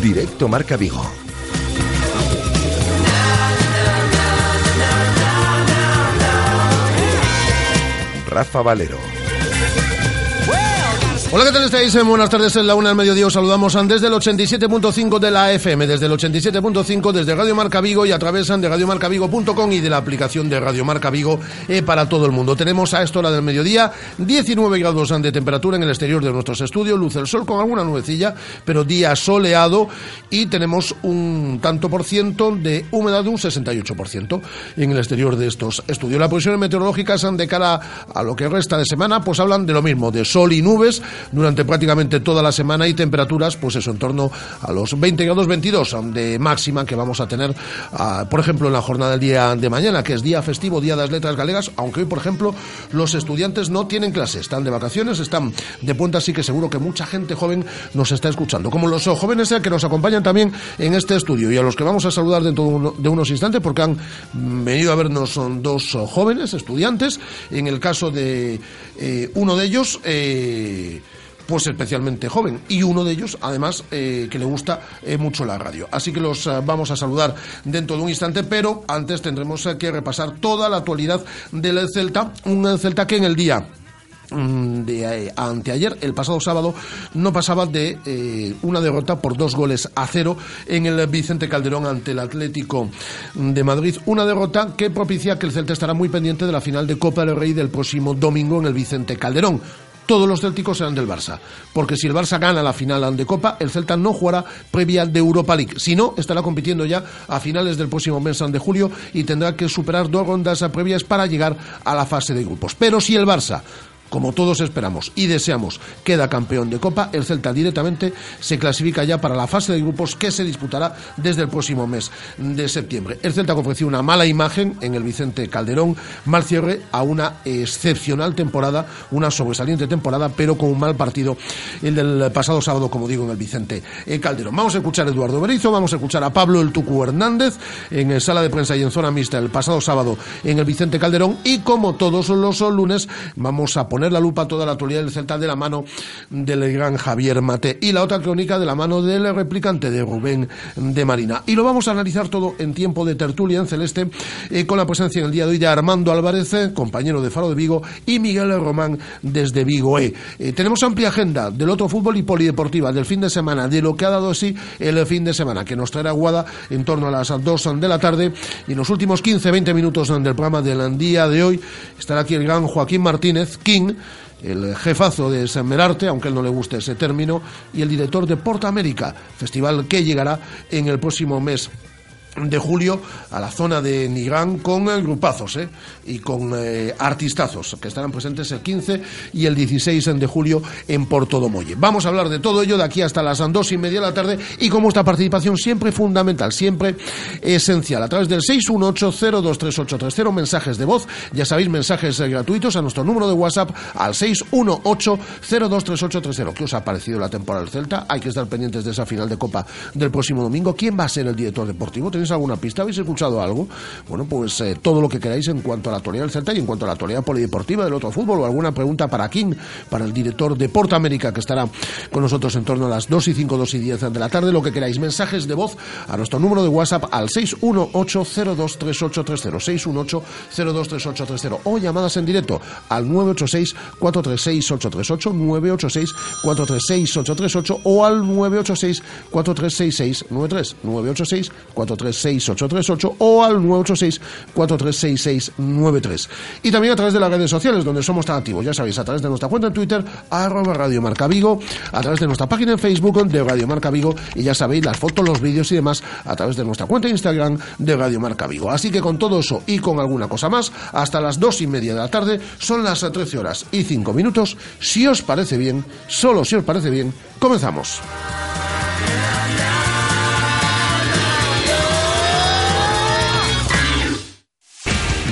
Directo Marca Vigo. Rafa Valero. Hola, ¿qué tal estáis? Eh, buenas tardes, en la una del mediodía os saludamos desde el 87.5 de la FM, desde el 87.5 desde Radio Marca Vigo y a través de radiomarcavigo.com y de la aplicación de Radio Marca Vigo eh, para todo el mundo. Tenemos a esta hora del mediodía 19 grados de temperatura en el exterior de nuestros estudios, luz el sol con alguna nubecilla, pero día soleado y tenemos un tanto por ciento de humedad de un 68% en el exterior de estos estudios. Las posiciones meteorológicas de cara a lo que resta de semana, pues hablan de lo mismo, de sol y nubes, durante prácticamente toda la semana y temperaturas, pues eso, en torno a los 20 grados 22 de máxima que vamos a tener, ah, por ejemplo, en la jornada del día de mañana, que es día festivo, día de las letras galegas, aunque hoy, por ejemplo, los estudiantes no tienen clase, están de vacaciones, están de puente, así que seguro que mucha gente joven nos está escuchando, como los jóvenes que nos acompañan también en este estudio y a los que vamos a saludar dentro de unos instantes porque han venido a vernos son dos jóvenes estudiantes, en el caso de eh, uno de ellos, eh, pues especialmente joven y uno de ellos además eh, que le gusta eh, mucho la radio. Así que los eh, vamos a saludar dentro de un instante, pero antes tendremos que repasar toda la actualidad del Celta, un Celta que en el día mm, de anteayer, el pasado sábado, no pasaba de una derrota por dos goles a cero en el Vicente Calderón ante el Atlético de Madrid. Una derrota que propicia que el Celta estará muy pendiente de la final de Copa del Rey del próximo domingo en el Vicente Calderón todos los célticos serán del Barça. Porque si el Barça gana la final de Copa, el Celta no jugará previa de Europa League. Si no, estará compitiendo ya a finales del próximo mes de julio y tendrá que superar dos rondas previas para llegar a la fase de grupos. Pero si el Barça como todos esperamos y deseamos, queda campeón de Copa, el Celta directamente se clasifica ya para la fase de grupos que se disputará desde el próximo mes de septiembre. El Celta ofreció una mala imagen en el Vicente Calderón, mal cierre a una excepcional temporada, una sobresaliente temporada, pero con un mal partido el del pasado sábado, como digo, en el Vicente Calderón. Vamos a escuchar a Eduardo Berizo, vamos a escuchar a Pablo El Tucu Hernández en sala de prensa y en zona mixta el pasado sábado en el Vicente Calderón y como todos los lunes vamos a poner poner la lupa a toda la actualidad del Celta de la mano del gran Javier Mate y la otra crónica de la mano del replicante de Rubén de Marina. Y lo vamos a analizar todo en tiempo de tertulia en celeste eh, con la presencia en el día de hoy de Armando Álvarez, eh, compañero de Faro de Vigo, y Miguel Román desde Vigo. E. Tenemos amplia agenda del otro fútbol y polideportiva del fin de semana, de lo que ha dado así el fin de semana, que nos traerá Guada en torno a las 2 de la tarde. Y en los últimos 15-20 minutos del programa del día de hoy estará aquí el gran Joaquín Martínez, King, el jefazo de San Merarte, aunque él no le guste ese término, y el director de Porta América, festival que llegará en el próximo mes de julio a la zona de Nigán con eh, grupazos ¿eh? y con eh, artistazos que estarán presentes el 15 y el 16 de julio en Porto Domolle. Vamos a hablar de todo ello de aquí hasta las dos y media de la tarde y como esta participación siempre fundamental, siempre esencial, a través del 618-023830, mensajes de voz, ya sabéis, mensajes gratuitos a nuestro número de WhatsApp al 618-023830. ¿Qué os ha parecido la temporada del Celta? Hay que estar pendientes de esa final de Copa del próximo domingo. ¿Quién va a ser el director deportivo? ¿Tenéis alguna pista? ¿Habéis escuchado algo? Bueno, pues eh, todo lo que queráis en cuanto a la actualidad del Celta y en cuanto a la actualidad polideportiva del otro fútbol. O alguna pregunta para King, para el director de Porta América que estará con nosotros en torno a las 2 y 5, 2 y 10 de la tarde, lo que queráis. Mensajes de voz a nuestro número de WhatsApp al 618-023830, 618-023830 o llamadas en directo al 986-436-838, 986-436-838 o al 986-436693, 986 436-838 o al 986-436693. Y también a través de las redes sociales, donde somos tan activos, ya sabéis, a través de nuestra cuenta en Twitter, arroba Radio Marca Vigo, a través de nuestra página en Facebook de Radio Marca Vigo, y ya sabéis, las fotos, los vídeos y demás, a través de nuestra cuenta de Instagram de Radio Marca Vigo. Así que con todo eso y con alguna cosa más, hasta las dos y media de la tarde, son las 13 horas y 5 minutos. Si os parece bien, solo si os parece bien, comenzamos.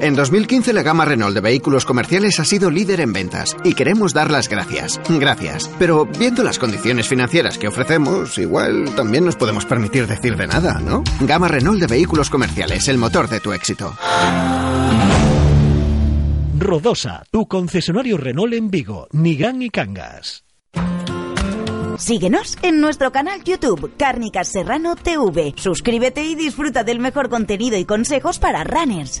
En 2015 la gama Renault de vehículos comerciales ha sido líder en ventas y queremos dar las gracias. Gracias. Pero viendo las condiciones financieras que ofrecemos, igual también nos podemos permitir decir de nada, ¿no? Gama Renault de vehículos comerciales, el motor de tu éxito. Rodosa, tu concesionario Renault en Vigo, Nigán y Cangas. Síguenos en nuestro canal YouTube, Cárnicas Serrano TV. Suscríbete y disfruta del mejor contenido y consejos para runners.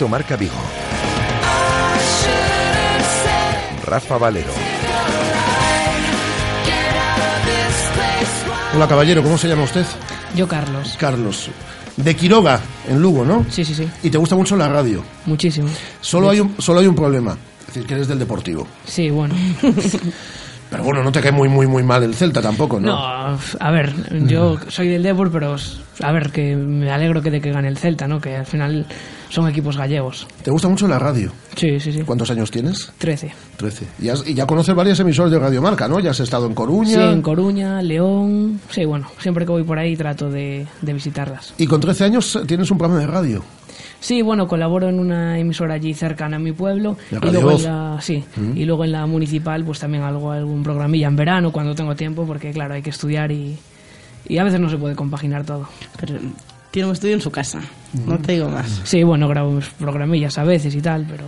Directo Marca Vigo. Rafa Valero. Hola caballero, ¿cómo se llama usted? Yo, Carlos. Carlos. De Quiroga, en Lugo, ¿no? Sí, sí, sí. Y te gusta mucho la radio. Muchísimo. Solo hay un, solo hay un problema. Es decir, que eres del Deportivo. Sí, bueno. Pero bueno, no te cae muy, muy, muy mal el Celta tampoco, ¿no? No, a ver, yo soy del Depor, pero a ver, que me alegro que de que gane el Celta, ¿no? Que al final son equipos gallegos. ¿Te gusta mucho la radio? Sí, sí, sí. ¿Cuántos años tienes? Trece. Trece. Y, has- y ya conoces varias emisoras de Radio Marca, ¿no? Ya has estado en Coruña. Sí, en Coruña, León. Sí, bueno, siempre que voy por ahí trato de, de visitarlas. Y con 13 años tienes un programa de radio. Sí, bueno, colaboro en una emisora allí cercana a mi pueblo La y luego en la sí, Mm. y luego en la municipal pues también algo algún programilla en verano cuando tengo tiempo porque claro, hay que estudiar y y a veces no se puede compaginar todo. Pero tiene un estudio en su casa, no te digo más. Sí, bueno, grabo mis programillas a veces y tal, pero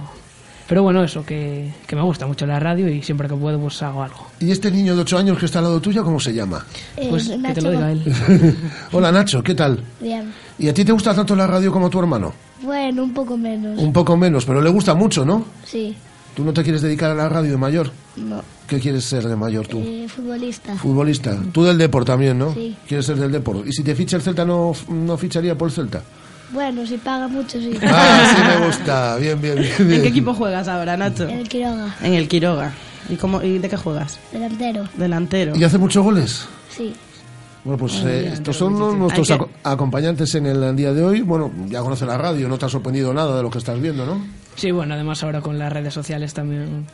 pero bueno, eso que, que me gusta mucho la radio y siempre que puedo pues hago algo. ¿Y este niño de 8 años que está al lado tuyo, cómo se llama? Pues que te lo diga él. Hola Nacho, ¿qué tal? Bien. ¿Y a ti te gusta tanto la radio como a tu hermano? Bueno, un poco menos. Un poco menos, pero le gusta mucho, ¿no? Sí. ¿Tú no te quieres dedicar a la radio de mayor? No. ¿Qué quieres ser de mayor tú? Eh, futbolista. Futbolista. Tú del Deport también, ¿no? Sí. ¿Quieres ser del Deport? ¿Y si te ficha el Celta, no, no ficharía por el Celta? Bueno, si paga mucho, sí. Ah, sí me gusta. Bien, bien, bien. bien. ¿En qué equipo juegas ahora, Nacho? En el Quiroga. En el Quiroga. ¿Y, cómo, ¿Y de qué juegas? Delantero. Delantero. ¿Y hace muchos goles? Sí. Bueno, pues eh, estos son nuestros que- acompañantes en el día de hoy. Bueno, ya conoce la radio, no te ha sorprendido nada de lo que estás viendo, ¿no? Sí, bueno, además ahora con las redes sociales también.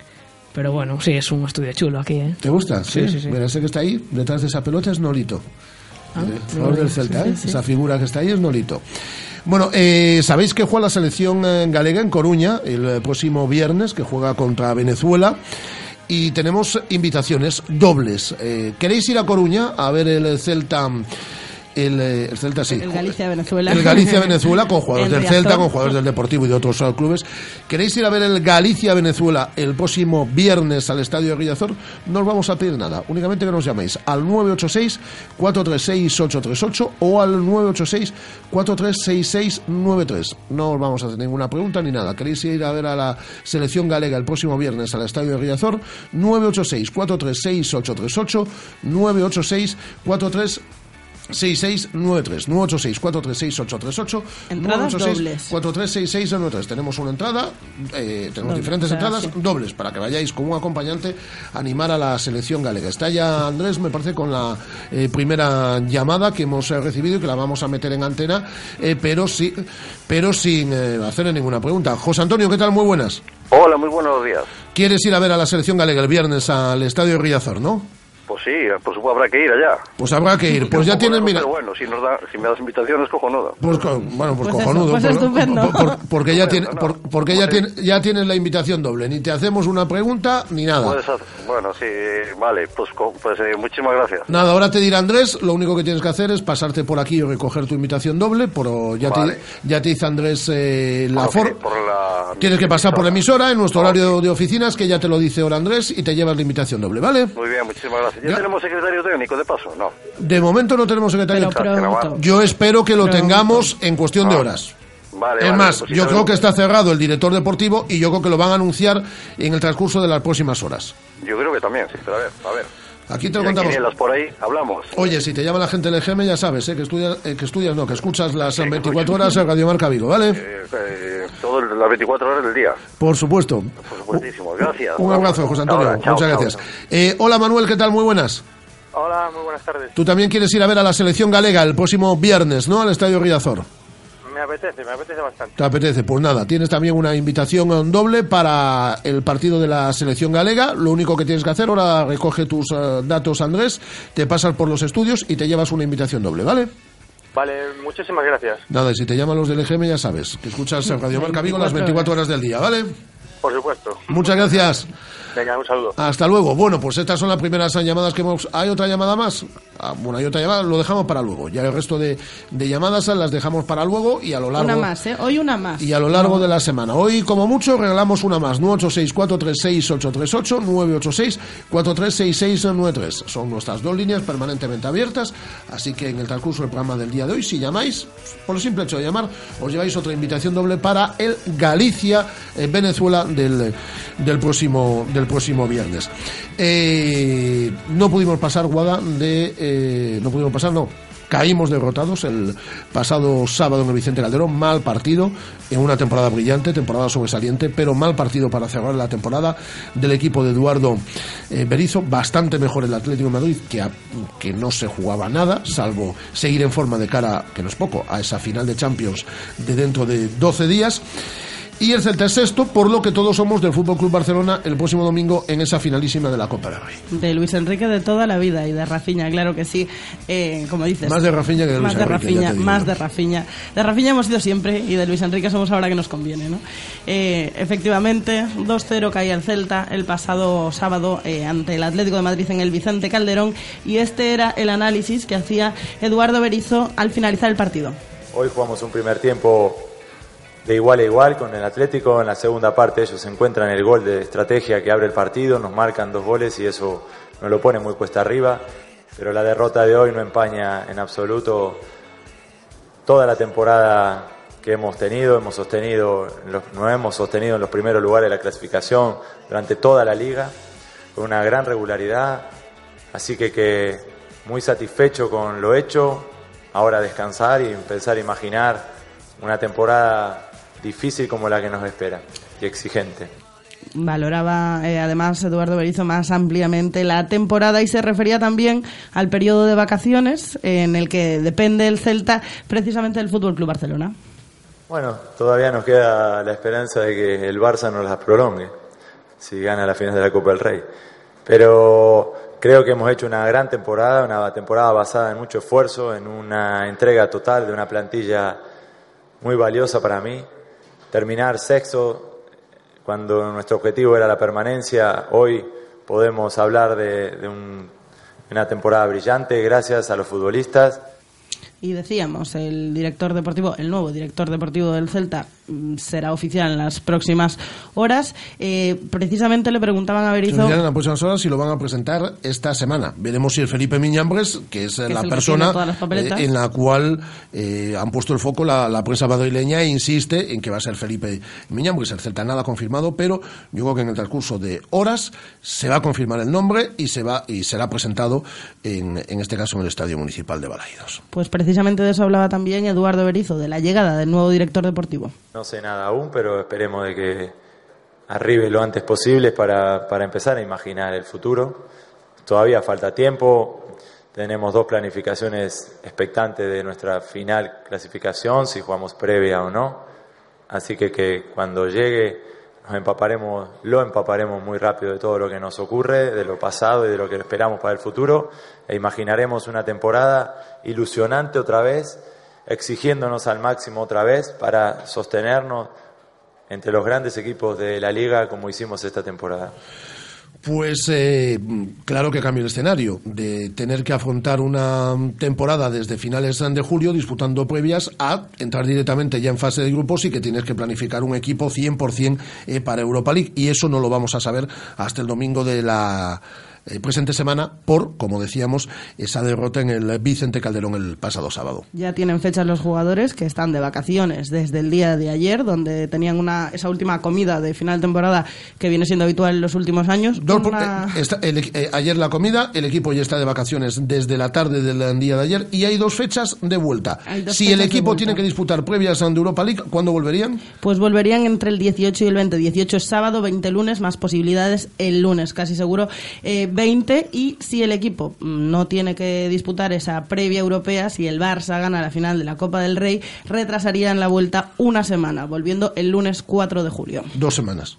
Pero bueno, sí, es un estudio chulo aquí, ¿eh? ¿Te gusta? Sí, sí, sí. Mira, ese que está ahí, detrás de esa pelota es Nolito. Ah, no lo del. Celta, Sí, ¿eh? sí. Esa figura que está ahí es Nolito. Bueno, eh, sabéis que juega la selección eh, galega en Coruña el eh, próximo viernes, que juega contra Venezuela. Y tenemos invitaciones dobles. Eh, ¿Queréis ir a Coruña a ver el Celta el, eh, el Celta sí. El Galicia-Venezuela. El Galicia-Venezuela con jugadores del Celta, con jugadores del Deportivo y de otros clubes. ¿Queréis ir a ver el Galicia-Venezuela el próximo viernes al Estadio de Riazor? No os vamos a pedir nada, únicamente que nos llaméis al 986-436-838 o al 986-436693. No os vamos a hacer ninguna pregunta ni nada. ¿Queréis ir a ver a la selección galega el próximo viernes al Estadio de Riazor? 986-436-838, 986-43 6693 986 436 838 Entradas 986 dobles. 4366 93 tenemos una entrada eh, tenemos Doble, diferentes entradas sí. dobles para que vayáis con un acompañante a animar a la selección galega está ya Andrés me parece con la eh, primera llamada que hemos eh, recibido y que la vamos a meter en antena eh, pero sí pero sin eh, hacerle ninguna pregunta José Antonio ¿qué tal? muy buenas Hola, muy buenos días. ¿quieres ir a ver a la selección galega el viernes al estadio de Riazor no? Pues sí, por supuesto habrá que ir allá. pues habrá que ir pues ya tienes mira Pero bueno, si, nos da, si me das invitaciones, cojonuda. Pues, co- bueno, pues, Pues eso, cojonudo. pues por- estupendo. por- por- porque ya, tiene, porque ya, tiene, ya tienes la invitación doble. Ni te hacemos una pregunta ni nada. Puedes hacer- bueno, sí, vale, pues, pues eh, muchísimas gracias. Nada, ahora te dirá Andrés, lo único que tienes que hacer es pasarte por aquí y recoger tu invitación doble, pero ya, Vale. te, ya te dice Andrés eh, la Por, for- por la... Tienes que pasar por la emisora en nuestro horario de oficinas, que ya te lo dice ahora Andrés, y te llevas la invitación doble, ¿vale? Muy bien, muchísimas gracias. ¿Ya, Ya. tenemos secretario técnico de paso? No. De momento no tenemos secretario. Pero pronto. Yo espero que lo tengamos en cuestión de horas. Vale, Es vale, más, pues yo creo que está cerrado el director deportivo y yo creo que lo van a anunciar en el transcurso de las próximas horas. Yo creo que también, sí, pero a ver, a ver. Aquí te lo contamos. quinielas por ahí, hablamos. Oye, si te llama la gente del EGM, ya sabes, ¿eh? que, estudias, eh, que estudias, no, que escuchas las 24 horas en Radio Marca Vigo, ¿vale? Eh, eh, todo el- las 24 horas del día. Por supuesto. Por supuestísimo. Gracias. Un abrazo, José Antonio. Ahora, chao, Muchas chao, gracias. chao. Eh, hola, Manuel, ¿qué tal? Muy buenas. Hola, muy buenas tardes. Tú también quieres ir a ver a la selección galega el próximo viernes, ¿no? Al Estadio Riazor. Me apetece, me apetece bastante. ¿Te apetece? Pues nada, tienes también una invitación eh, doble para el partido de la selección galega. Lo único que tienes que hacer, ahora recoge tus eh, datos, Andrés, te pasas por los estudios y te llevas una invitación doble, ¿vale? Vale, muchísimas gracias. Nada, y si te llaman los del EGM ya sabes, que escuchas Radio Marca Vigo las 24 horas del día, ¿vale? Por supuesto. Muchas gracias. Venga, un saludo. Hasta luego. Bueno, pues estas son las primeras llamadas que hemos... ¿Hay otra llamada más? Ah, bueno, hay otra llamada, lo dejamos para luego. Ya el resto de, de llamadas las dejamos para luego y a lo largo... Una más, ¿eh? Hoy una más. Y a lo largo de la semana. Hoy, como mucho, regalamos una más. 986-436-838, 986-436693. Son nuestras dos líneas permanentemente abiertas. Así que en el transcurso del programa del día de hoy, si llamáis, por el simple hecho de llamar, os lleváis otra invitación doble para el Galicia-Venezuela del, del, próximo, del próximo viernes. Eh, no pudimos pasar, Guada, de... eh, no pudimos pasar, no. Caímos derrotados el pasado sábado en el Vicente Calderón, mal partido, en una temporada brillante, temporada sobresaliente, pero mal partido para cerrar la temporada del equipo de Eduardo eh, Berizzo, bastante mejor el Atlético de Madrid, que, que no se jugaba nada, salvo seguir en forma de cara, que no es poco, a esa final de Champions de dentro de 12 días. Y el Celta es sexto, por lo que todos somos del Fútbol Club Barcelona el próximo domingo en esa finalísima de la Copa del Rey. De Luis Enrique de toda la vida y de Rafiña, claro que sí. Eh, como dices. Más de Rafinha que de Más Luis de Enrique, Rafinha, más de Rafinha. De Rafinha hemos sido siempre y de Luis Enrique somos ahora que nos conviene, ¿no? Eh, efectivamente, 2-0 caía el Celta el pasado sábado eh, ante el Atlético de Madrid en el Vicente Calderón y este era el análisis que hacía Eduardo Berizzo al finalizar el partido. Hoy jugamos un primer tiempo de igual a igual con el Atlético. En la segunda parte ellos encuentran el gol de estrategia que abre el partido, nos marcan dos goles y eso nos lo pone muy cuesta arriba. Pero la derrota de hoy no empaña en absoluto toda la temporada que hemos tenido. Hemos sostenido, nos hemos sostenido en los primeros lugares de la clasificación durante toda la liga con una gran regularidad. Así que, que muy satisfecho con lo hecho. Ahora descansar y empezar a imaginar una temporada difícil como la que nos espera y exigente. Valoraba eh, además Eduardo Berizzo más ampliamente la temporada y se refería también al periodo de vacaciones eh, en el que depende el Celta precisamente del Fútbol Club Barcelona. Bueno, todavía nos queda la esperanza de que el Barça nos las prolongue si gana la final de la Copa del Rey. Pero creo que hemos hecho una gran temporada, una temporada basada en mucho esfuerzo, en una entrega total de una plantilla muy valiosa para mí. Terminar sexto cuando nuestro objetivo era la permanencia, hoy podemos hablar de, de un- una temporada brillante gracias a los futbolistas. Y decíamos, el director deportivo, el nuevo director deportivo del Celta será oficial en las próximas horas. Eh, precisamente le preguntaban a Berizzo... en las próximas horas si lo van a presentar esta semana. Veremos si el Felipe Miñambres, que es la persona eh, en la cual eh, han puesto el foco la, la prensa madrileña e insiste en que va a ser Felipe Miñambres. El Celta nada confirmado, pero yo creo que en el transcurso de horas se va a confirmar el nombre y se va y será presentado en, en este caso en el Estadio Municipal de Balaidos. Pues precisamente de eso hablaba también Eduardo Berizzo, de la llegada del nuevo director deportivo. No sé nada aún, pero esperemos de que arribe lo antes posible para, para empezar a imaginar el futuro. Todavía falta tiempo, tenemos dos planificaciones expectantes de nuestra final clasificación, si jugamos previa o no. Así que, cuando llegue nos empaparemos, lo empaparemos muy rápido de todo lo que nos ocurre, de lo pasado y de lo que esperamos para el futuro, e imaginaremos una temporada ilusionante otra vez, exigiéndonos al máximo otra vez para sostenernos entre los grandes equipos de la liga como hicimos esta temporada. Pues eh, claro que cambia el escenario, de tener que afrontar una temporada desde finales de julio disputando previas a entrar directamente ya en fase de grupos y que tienes que planificar un equipo 100% eh, para Europa League y eso no lo vamos a saber hasta el domingo de la eh, presente semana por, como decíamos, esa derrota en el Vicente Calderón el pasado sábado. Ya tienen fechas los jugadores que están de vacaciones desde el día de ayer, donde tenían una esa última comida de final de temporada que viene siendo habitual en los últimos años. Dos por- Una- eh, está- el- eh, ayer la comida, el equipo ya está de vacaciones desde la tarde del día de ayer y hay dos fechas de vuelta. Si el equipo tiene que disputar previas de Europa League, ¿cuándo volverían? Pues volverían entre el 18 y el 20. 18 es sábado, 20 lunes, más posibilidades el lunes, casi seguro eh, 20. Y si el equipo mm, no tiene que disputar esa previa europea, si el Barça gana la final de la Copa del Rey, retrasarían la vuelta una semana, volviendo el lunes 4 de julio. Dos semanas.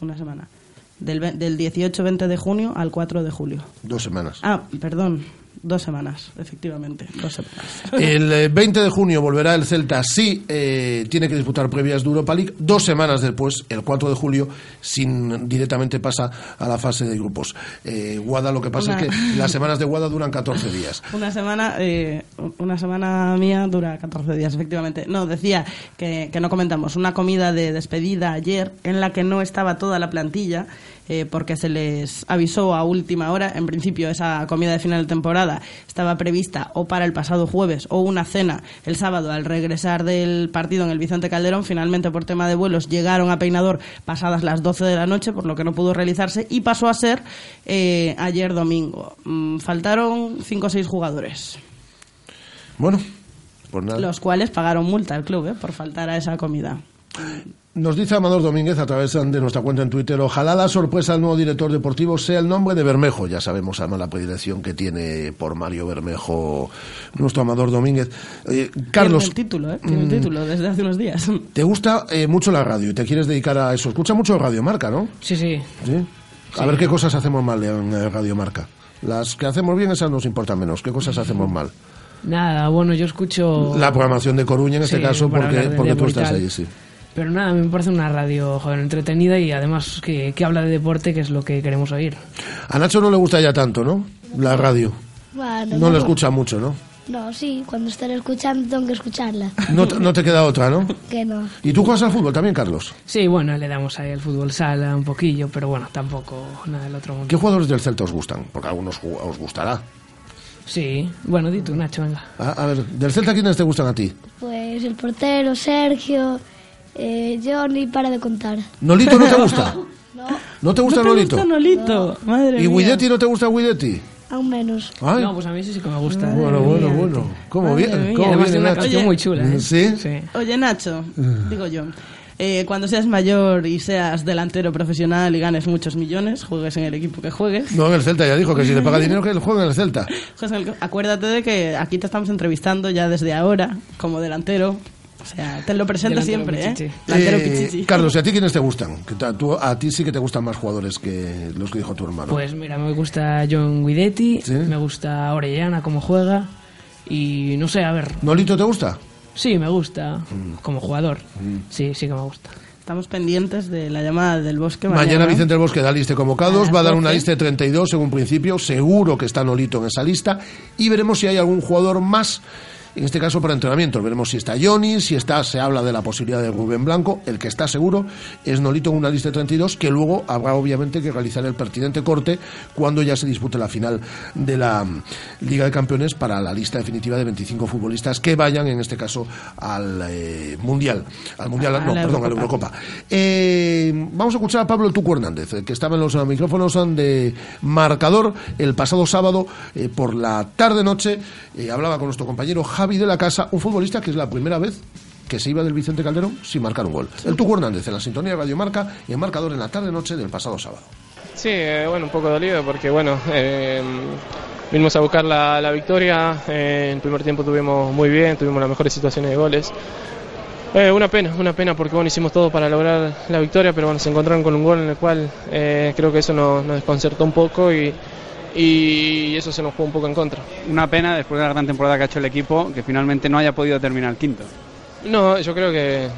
Una semana. Del, del 18-20 de junio al 4 de julio. Dos semanas. Ah, perdón. Dos semanas, efectivamente. Dos semanas. El eh, 20 de junio volverá el Celta si eh, tiene que disputar previas de Europa League. Dos semanas después, el 4 de julio, sin directamente pasa a la fase de grupos. Eh, Guada, lo que pasa Una- es que las semanas de Guada duran 14 días. Una semana, eh, una semana mía dura 14 días, efectivamente. No, decía que, que no comentamos. Una comida de despedida ayer en la que no estaba toda la plantilla eh, porque se les avisó a última hora. En principio, esa comida de final de temporada estaba prevista o para el pasado jueves o una cena el sábado al regresar del partido en el Vicente Calderón. Finalmente, por tema de vuelos, llegaron a Peinador pasadas las 12 de la noche, por lo que no pudo realizarse y pasó a ser eh, ayer domingo. Mm, faltaron 5 o 6 jugadores. Bueno, pues nada. Los cuales pagaron multa al club ¿eh? por faltar a esa comida. Nos dice Amador Domínguez a través de nuestra cuenta en Twitter, ojalá la sorpresa del nuevo director deportivo sea el nombre de Bermejo. Ya sabemos además la predilección que tiene por Mario Bermejo nuestro Amador Domínguez. Eh, Carlos, Tiene el título, ¿eh? Tiene el mm, título desde hace unos días. te gusta eh, mucho la radio y te quieres dedicar a eso. Escucha mucho Radio Marca, ¿no? Sí, sí. ¿Sí? A Sí. ver qué cosas hacemos mal en eh, Radio Marca. Las que hacemos bien, esas nos importan menos. ¿Qué cosas hacemos mal? Nada, bueno, yo escucho... La programación de Coruña en este caso, porque, porque tú estás ahí, sí. Pero nada, me parece una radio joder, entretenida y además que, que habla de deporte, que es lo que queremos oír. A Nacho no le gusta ya tanto, ¿no? La radio. Bueno, No lo escucha mucho, ¿no? No, sí, cuando estén escuchando tengo que escucharla. No, te- no te queda otra, ¿no? Que no. ¿Y tú juegas al fútbol también, Carlos? Sí, bueno, le damos ahí al fútbol sala un poquillo, pero bueno, tampoco nada del otro mundo. ¿Qué jugadores del Celta os gustan? Porque a algunos os gustará. Sí, bueno, di tú, Nacho, venga. A, a ver, ¿del Celta quiénes te gustan a ti? Pues el portero, Sergio, eh, Johnny, para de contar. ¿Nolito no te gusta? ¿No te gusta ¿No te Nolito? gusta Nolito? Madre ¿Y mía. Guidetti no te gusta Guidetti? Aún menos. Ay. No, pues a mí sí, sí que me gusta. Bueno, bueno, bueno. ¿Cómo Madre bien? mía. ¿Cómo Además una Nacho? Oye. muy chula, ¿eh? ¿Sí? Sí. Oye, Nacho, digo yo. eh, cuando seas mayor y seas delantero profesional y ganes muchos millones, juegues en el equipo que juegues. No, en el Celta ya dijo que si le paga dinero que juegue en el Celta. el- acuérdate de que aquí te estamos entrevistando ya desde ahora como delantero. O sea, te lo presento Delantero siempre, ¿eh? pichichi. Eh, pichichi. Carlos, ¿y a ti quiénes te gustan? Que ta- tú- a ti sí que te gustan más jugadores que los que dijo tu hermano. Pues mira, me gusta John Guidetti, Sí. me gusta Orellana como juega y no sé, a ver, ¿Nolito te gusta? sí, me gusta Mm. como jugador, sí, sí que me gusta. Estamos pendientes de la llamada del bosque Mañana, mañana. Vicente del Bosque da lista de convocados, va a dar una 12. lista de 32 según principio, seguro que está Nolito en esa lista y veremos si hay algún jugador más en este caso para entrenamientos. Veremos si está Johnny, si está, se habla de la posibilidad de Rubén Blanco. El que está seguro es Nolito en una lista de 32, que luego habrá obviamente que realizar el pertinente corte cuando ya se dispute la final de la mm, Liga de Campeones para la lista definitiva de 25 futbolistas que vayan, en este caso, al eh, Mundial. Al Mundial, no, la perdón, a la Eurocopa. Eh, vamos a escuchar a Pablo El Tuco Hernández, eh, que estaba en los micrófonos de marcador el pasado sábado eh, por la tarde-noche. hablaba con nuestro compañero Javi de la Casa, un futbolista que es la primera vez que se iba del Vicente Calderón sin marcar un gol. El Tuco Hernández en la sintonía de Radio Marca y en marcador en la tarde-noche del pasado sábado. Sí, eh, bueno, un poco dolido porque, bueno, eh, vinimos a buscar la, la victoria. eh, en el primer tiempo tuvimos muy bien, tuvimos las mejores situaciones de goles. Eh, una pena, una pena porque, bueno, hicimos todo para lograr la victoria, pero bueno, se encontraron con un gol en el cual eh, creo que eso nos, nos desconcertó un poco y, y eso se nos jugó un poco en contra. Una pena después de la gran temporada que ha hecho el equipo que finalmente no haya podido terminar quinto. No, yo creo que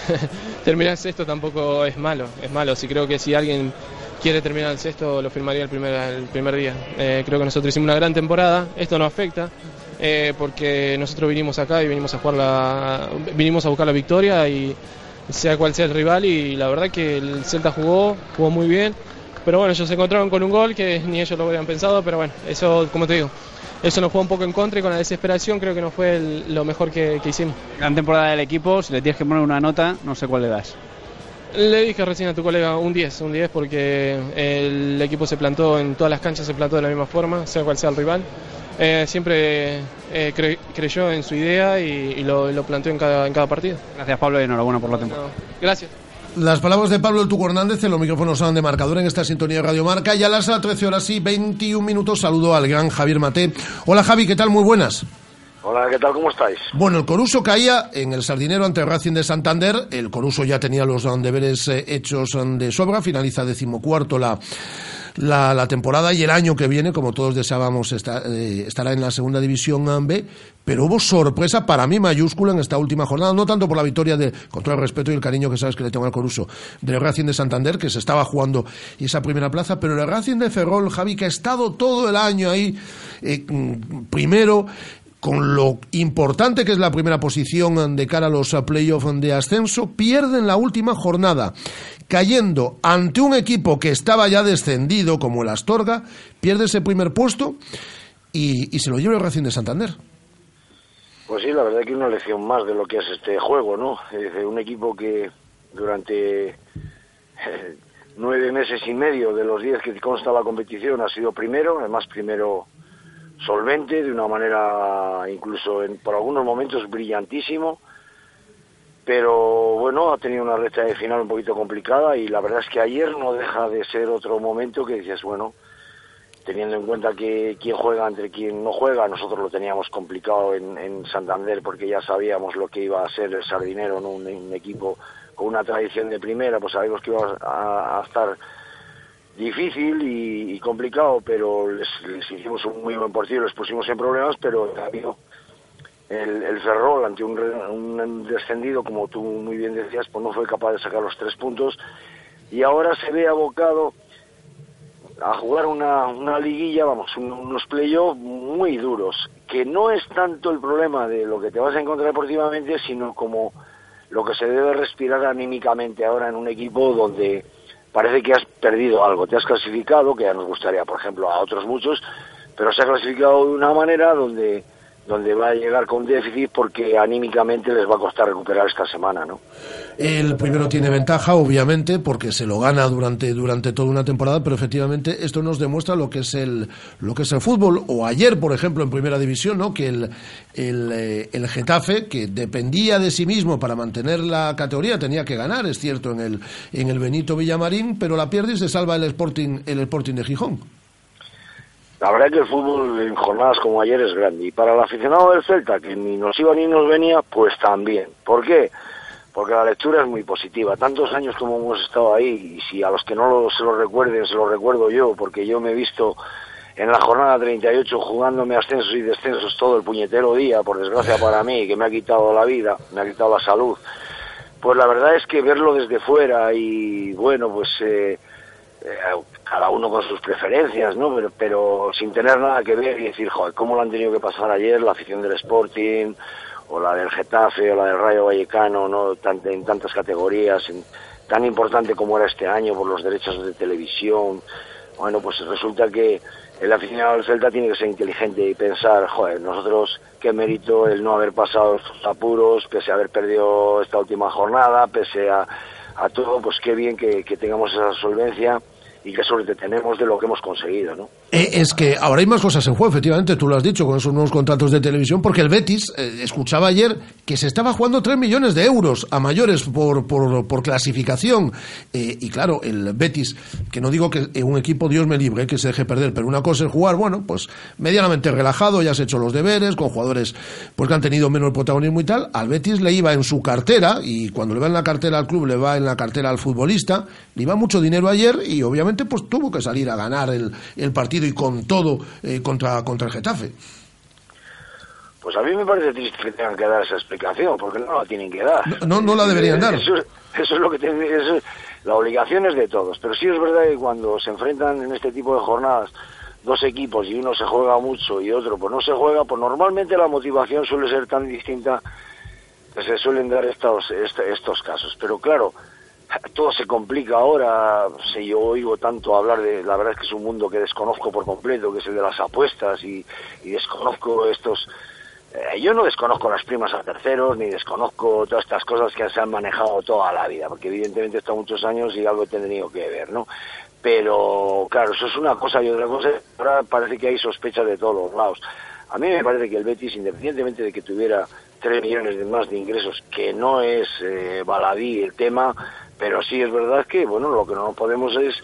terminar sexto tampoco es malo, es malo. Si creo que si alguien quiere terminar el sexto lo firmaría el primer, el primer día. Eh, creo que nosotros hicimos una gran temporada, esto no afecta eh, porque nosotros vinimos acá y vinimos a jugar la, vinimos a buscar la victoria y sea cual sea el rival y la verdad que el Celta jugó, jugó muy bien. Pero bueno, ellos se encontraron con un gol que ni ellos lo habían pensado, pero bueno, eso, como te digo, eso nos jugó un poco en contra y con la desesperación creo que no fue el- lo mejor que, que hicimos. Gran temporada del equipo, si le tienes que poner una nota, no sé cuál le das. Le dije recién a tu colega un 10, un 10 porque el equipo se plantó en todas las canchas, se plantó de la misma forma, sea cual sea el rival. Eh, siempre eh, cre- creyó en su idea y, y lo, lo planteó en cada, en cada partido. Gracias Pablo y enhorabuena por la temporada. Gracias. Las palabras de Pablo El Tuco Hernández en los micrófonos son de marcador en esta sintonía de Radio Marca. Y a las 13 horas y 21 minutos saludo al gran Javier Mate. Hola Javi, ¿qué tal? Muy buenas. Hola, ¿qué tal? ¿Cómo estáis? Bueno, el Coruso caía en el Sardinero ante el Racing de Santander. El Coruso ya tenía los deberes eh, hechos um, de sobra. Finaliza decimocuarto la, la, la temporada y el año que viene, como todos deseábamos, está- eh, estará en la segunda división B. Pero hubo sorpresa para mí mayúscula en esta última jornada, no tanto por la victoria de, con todo el respeto y el cariño que sabes que le tengo al Coruso, del Racing de Santander, que se estaba jugando esa primera plaza, pero el Racing de Ferrol, Javi, que ha estado todo el año ahí, eh, mm, primero, con lo importante que es la primera posición de cara a los playoffs de ascenso, pierden la última jornada, cayendo ante un equipo que estaba ya descendido como el Astorga, pierde ese primer puesto y, y se lo lleva el Racing de Santander. Pues sí, la verdad que una lección más de lo que es este juego, ¿no? Es un equipo que durante eh, nueve meses y medio de los diez que consta la competición ha sido primero, además primero solvente, de una manera incluso en, por algunos momentos brillantísimo, pero bueno, ha tenido una recta de final un poquito complicada y la verdad es que ayer no deja de ser otro momento que dices, bueno, teniendo en cuenta que quién juega entre quien no juega, nosotros lo teníamos complicado en, en Santander porque ya sabíamos lo que iba a ser el Sardinero, ¿no? un, equipo con una tradición de primera, pues sabemos que iba a, estar difícil y, complicado, pero les, hicimos un muy buen partido, les pusimos en problemas, pero en cambio el, el Ferrol ante un, un descendido, como tú muy bien decías, pues no fue capaz de sacar los tres puntos y ahora se ve abocado a jugar una, una liguilla, vamos, un- unos playoffs muy duros, que no es tanto el problema de lo que te vas a encontrar deportivamente, sino como lo que se debe respirar anímicamente ahora en un equipo donde parece que has perdido algo, te has clasificado, que ya nos gustaría, por ejemplo, a otros muchos, pero se ha clasificado de una manera donde donde va a llegar con déficit porque anímicamente les va a costar recuperar esta semana, ¿no? El primero tiene ventaja, obviamente, porque se lo gana durante, durante toda una temporada, pero efectivamente esto nos demuestra lo que es el, lo que es el fútbol. O ayer, por ejemplo, en primera división, ¿no? que el, el, eh, el Getafe, que dependía de sí mismo para mantener la categoría, tenía que ganar, es cierto, en el, en el Benito Villamarín, pero la pierde y se salva el Sporting, el Sporting de Gijón. La verdad que el fútbol en jornadas como ayer es grande. Y para el aficionado del Celta, que ni nos iba ni nos venía, pues también. ¿Por qué? Porque la lectura es muy positiva. Tantos años como hemos estado ahí, y si a los que no lo- se lo recuerden, se lo recuerdo yo, porque yo me he visto en la jornada 38 jugándome ascensos y descensos todo el puñetero día, por desgracia para mí, que me ha quitado la vida, me ha quitado la salud. Pues la verdad es que verlo desde fuera y bueno, pues... eh, eh, cada uno con sus preferencias, ¿no? Pero, pero sin tener nada que ver y decir, joder, ¿cómo lo han tenido que pasar ayer la afición del Sporting o la del Getafe o la del Rayo Vallecano, ¿no? En tantas categorías, en- tan importante como era este año por los derechos de televisión. Bueno, pues resulta que el aficionado del Celta tiene que ser inteligente y pensar, joder, nosotros qué mérito el no haber pasado estos apuros, pese a haber perdido esta última jornada, pese a, a todo, pues qué bien que, que tengamos esa solvencia y qué suerte tenemos de lo que hemos conseguido, ¿no? Eh, es que ahora hay más cosas en juego, efectivamente, tú lo has dicho, con esos nuevos contratos de televisión, porque el Betis, eh, escuchaba ayer que se estaba jugando 3 millones de euros a mayores por, por, por clasificación. Eh, y claro, el Betis, que no digo que un equipo, Dios me libre, que se deje perder, pero una cosa es jugar, bueno, pues medianamente relajado, ya has hecho los deberes, con jugadores pues que han tenido menos protagonismo y tal. Al Betis le iba en su cartera, y cuando le va en la cartera al club, le va en la cartera al futbolista, le iba mucho dinero ayer y obviamente pues tuvo que salir a ganar el, el partido y con todo eh, contra, contra el Getafe. Pues a mí me parece triste que tengan que dar esa explicación, porque no la tienen que dar. No, no la deberían dar. Eso, eso es lo que tienen, eso es- la obligación es de todos. Pero sí es verdad que cuando se enfrentan en este tipo de jornadas dos equipos y uno se juega mucho y otro pues no se juega, pues normalmente la motivación suele ser tan distinta que se suelen dar estos, este- estos casos. Pero claro, todo se complica ahora. Sé, yo oigo tanto hablar de, la verdad es que es un mundo que desconozco por completo, que es el de las apuestas y, y desconozco estos. eh, yo no desconozco las primas a terceros, ni desconozco todas estas cosas que se han manejado toda la vida, porque evidentemente he muchos años y algo he tenido que ver, ¿no? Pero claro, eso es una cosa y otra cosa, ahora parece que hay sospechas de todos los lados. A mí me parece que el Betis, independientemente de que tuviera 3 millones de más de ingresos, que no es eh, baladí el tema, pero sí es verdad que, bueno, lo que no podemos es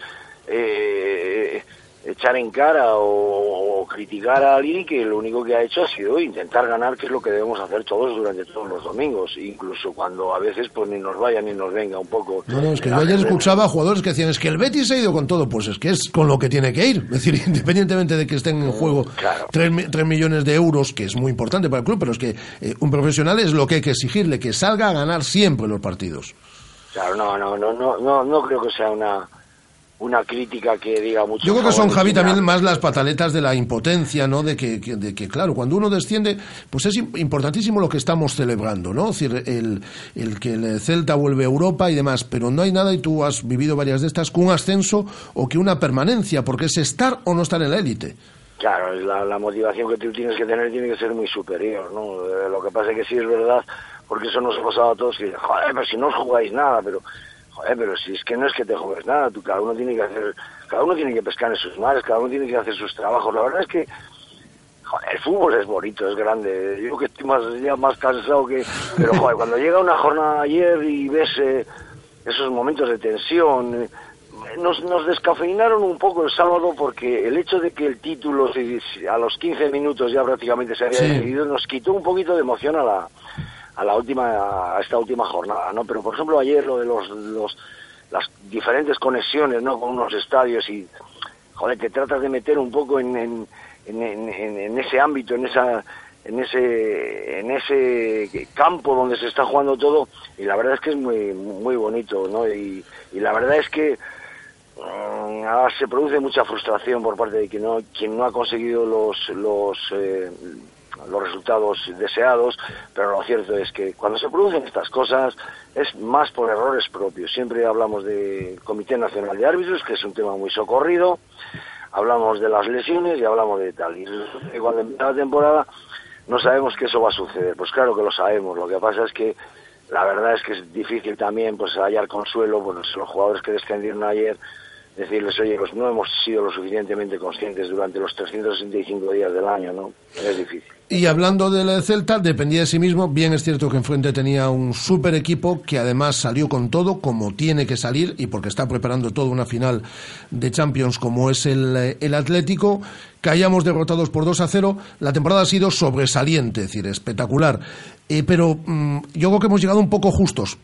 eh, echar en cara o, o criticar a alguien que lo único que ha hecho ha sido intentar ganar, que es lo que debemos hacer todos durante todos los domingos, incluso cuando a veces pues ni nos vaya ni nos venga un poco. No, no, es que yo ayer escuchaba a jugadores que decían, es que el Betis se ha ido con todo, pues es que es con lo que tiene que ir. Es decir, independientemente de que estén en juego tres, mi- tres millones de euros, que es muy importante para el club, pero es que eh, un profesional es lo que hay que exigirle, que salga a ganar siempre los partidos. Claro, no, no, no, no, no, no creo que sea una una crítica que diga mucho. Yo creo que son, Javi, también más las pataletas de la impotencia, ¿no? De que, que- de que, claro, cuando uno desciende, pues es im- importantísimo lo que estamos celebrando, ¿no? Es decir, el, el que el Celta vuelve a Europa y demás, pero no hay nada, y tú has vivido varias de estas, que un ascenso o que una permanencia, porque es estar o no estar en la élite. Claro, la, la motivación que tú tienes que tener tiene que ser muy superior, ¿no? Eh, Lo que pasa es que sí es verdad, porque eso nos ha pasado a todos, que joder, pero si no os jugáis nada, pero joder, pero si es que no es que te juegues nada, tú cada uno tiene que hacer, cada uno tiene que pescar en sus mares, cada uno tiene que hacer sus trabajos. La verdad es que joder, el fútbol es bonito, es grande. Yo que estoy más ya más cansado que, pero joder, cuando llega una jornada ayer y ves eh, esos momentos de tensión, eh, nos, nos descafeinaron un poco el sábado porque el hecho de que el título a los 15 minutos ya prácticamente se había Sí. decidido nos quitó un poquito de emoción a la a la última a esta última jornada, ¿no? Pero por ejemplo ayer lo de los, los las diferentes conexiones, ¿no? Con unos estadios y joder, te tratas de meter un poco en, en, en, en- ese ámbito, en esa en ese en ese campo donde se está jugando todo y la verdad es que es muy muy bonito, ¿no? Y, y la verdad es que mm, se produce mucha frustración por parte de quien no quien no ha conseguido los los eh, los resultados deseados, pero lo cierto es que cuando se producen estas cosas es más por errores propios. Siempre hablamos del Comité Nacional de Árbitros, que es un tema muy socorrido, hablamos de las lesiones y hablamos de tal. Y cuando empieza la temporada no sabemos que eso va a suceder. Pues claro que lo sabemos. Lo que pasa es que la verdad es que es difícil también pues hallar consuelo. Bueno, los jugadores que descendieron ayer, decirles, oye, pues no hemos sido lo suficientemente conscientes durante los 365 días del año, ¿no? Es difícil. Y hablando del Celta, dependía de sí mismo. Bien es cierto que enfrente tenía un super equipo que además salió con todo como tiene que salir y porque está preparando toda una final de Champions como es el, eh, el Atlético, hayamos derrotados por 2 a 0. La temporada ha sido sobresaliente, es decir, espectacular. Eh, pero mm, yo creo que hemos llegado un poco justos.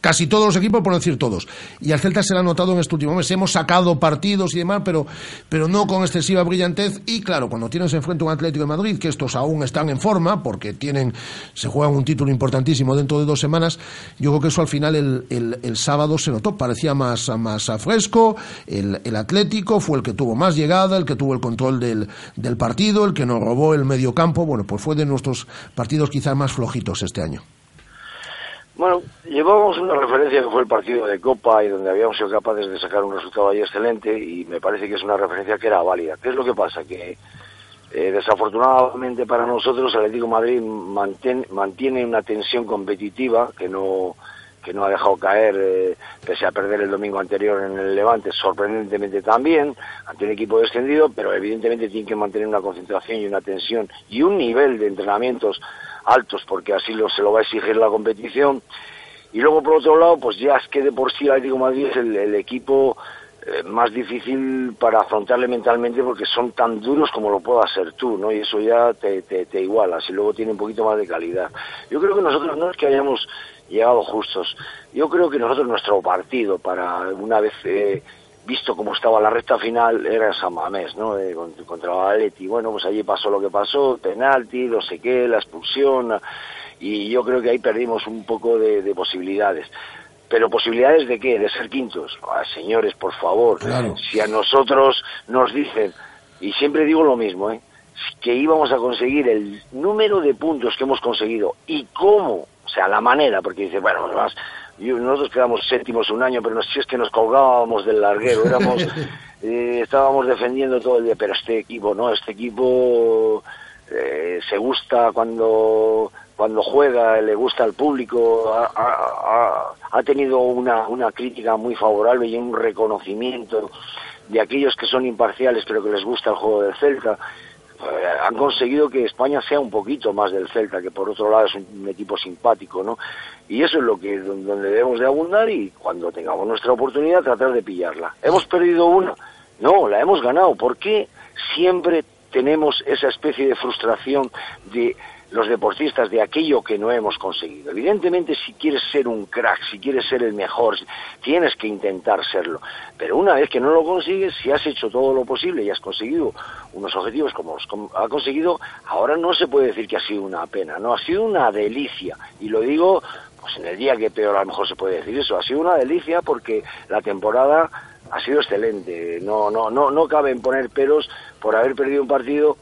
Casi todos los equipos, por decir todos. Y al Celta se le ha notado en este último mes. Hemos sacado partidos y demás, pero, pero no con excesiva brillantez. Y claro, cuando tienes enfrente un Atlético de Madrid, que estos aún están en forma, porque tienen, se juegan un título importantísimo dentro de dos semanas, yo creo que eso al final el, el, sábado se notó. Parecía más, más fresco. El, el Atlético fue el que tuvo más llegada, el que tuvo el control del, del partido, el que nos robó el medio campo. Bueno, pues fue de nuestros partidos quizás más flojitos este año? Bueno, llevábamos una referencia que fue el partido de Copa y donde habíamos sido capaces de sacar un resultado ahí excelente y me parece que es una referencia que era válida. ¿Qué es lo que pasa? Que eh, desafortunadamente para nosotros el Atlético de Madrid mantén, mantiene una tensión competitiva que no que no ha dejado caer eh, pese a perder el domingo anterior en el Levante, sorprendentemente también, ante un equipo descendido, pero evidentemente tiene que mantener una concentración y una tensión y un nivel de entrenamientos altos, porque así lo, se lo va a exigir la competición. Y luego, por otro lado, pues ya es que de por sí el Atlético de Madrid es el, equipo eh, más difícil para afrontarle mentalmente porque son tan duros como lo puedas ser tú, ¿no? Y eso ya te, te, te igualas y luego tiene un poquito más de calidad. Yo creo que nosotros no es que hayamos llegado justos. Yo creo que nosotros nuestro partido para una vez eh, visto cómo estaba la recta final, era San Mamés, ¿no? Eh, contra Atleti. Bueno, pues allí pasó lo que pasó, penalti, no sé qué, la expulsión, y yo creo que ahí perdimos un poco de, posibilidades. Pero posibilidades de qué? De ser quintos. Ah, señores, por favor, si a nosotros nos dicen, y siempre digo lo mismo, ¿eh? que íbamos a conseguir el número de puntos que hemos conseguido y cómo, o sea, la manera, porque dice, bueno, más y nosotros quedamos séptimos un año, pero no, si es que nos colgábamos del larguero, éramos, eh, estábamos defendiendo todo el día, pero este equipo, ¿no? Este equipo eh, se gusta cuando cuando juega, le gusta al público, ha, ha, ha tenido una, una crítica muy favorable y un reconocimiento de aquellos que son imparciales pero que les gusta el juego del Celta. Eh, han conseguido que España sea un poquito más del Celta, que por otro lado es un, equipo simpático, ¿no? Y eso es lo que donde debemos de abundar y cuando tengamos nuestra oportunidad tratar de pillarla. ¿Hemos perdido una? No, la hemos ganado. ¿Por qué siempre tenemos esa especie de frustración de los deportistas de aquello que no hemos conseguido. Evidentemente, si quieres ser un crack, si quieres ser el mejor, tienes que intentar serlo. Pero una vez que no lo consigues, si has hecho todo lo posible y has conseguido unos objetivos como los ha conseguido, ahora no se puede decir que ha sido una pena, no, ha sido una delicia. Y lo digo, pues en el día que peor a lo mejor se puede decir eso, ha sido una delicia porque la temporada ha sido excelente. No, no, no, no cabe en poner peros por haber perdido un partido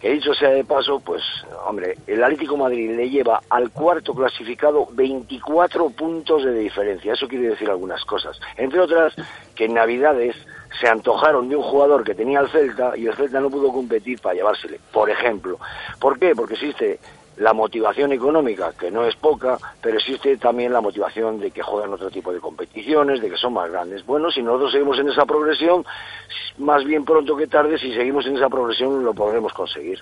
que dicho sea de paso, pues, hombre, el Atlético Madrid le lleva al cuarto clasificado 24 puntos de diferencia. Eso quiere decir algunas cosas. Entre otras, que en Navidades se antojaron de un jugador que tenía el Celta y el Celta no pudo competir para llevársele, por ejemplo. ¿Por qué? Porque existe la motivación económica, que no es poca, pero existe también la motivación de que juegan otro tipo de competiciones, de que son más grandes. Bueno, si nosotros seguimos en esa progresión, más bien pronto que tarde, si seguimos en esa progresión, lo podremos conseguir.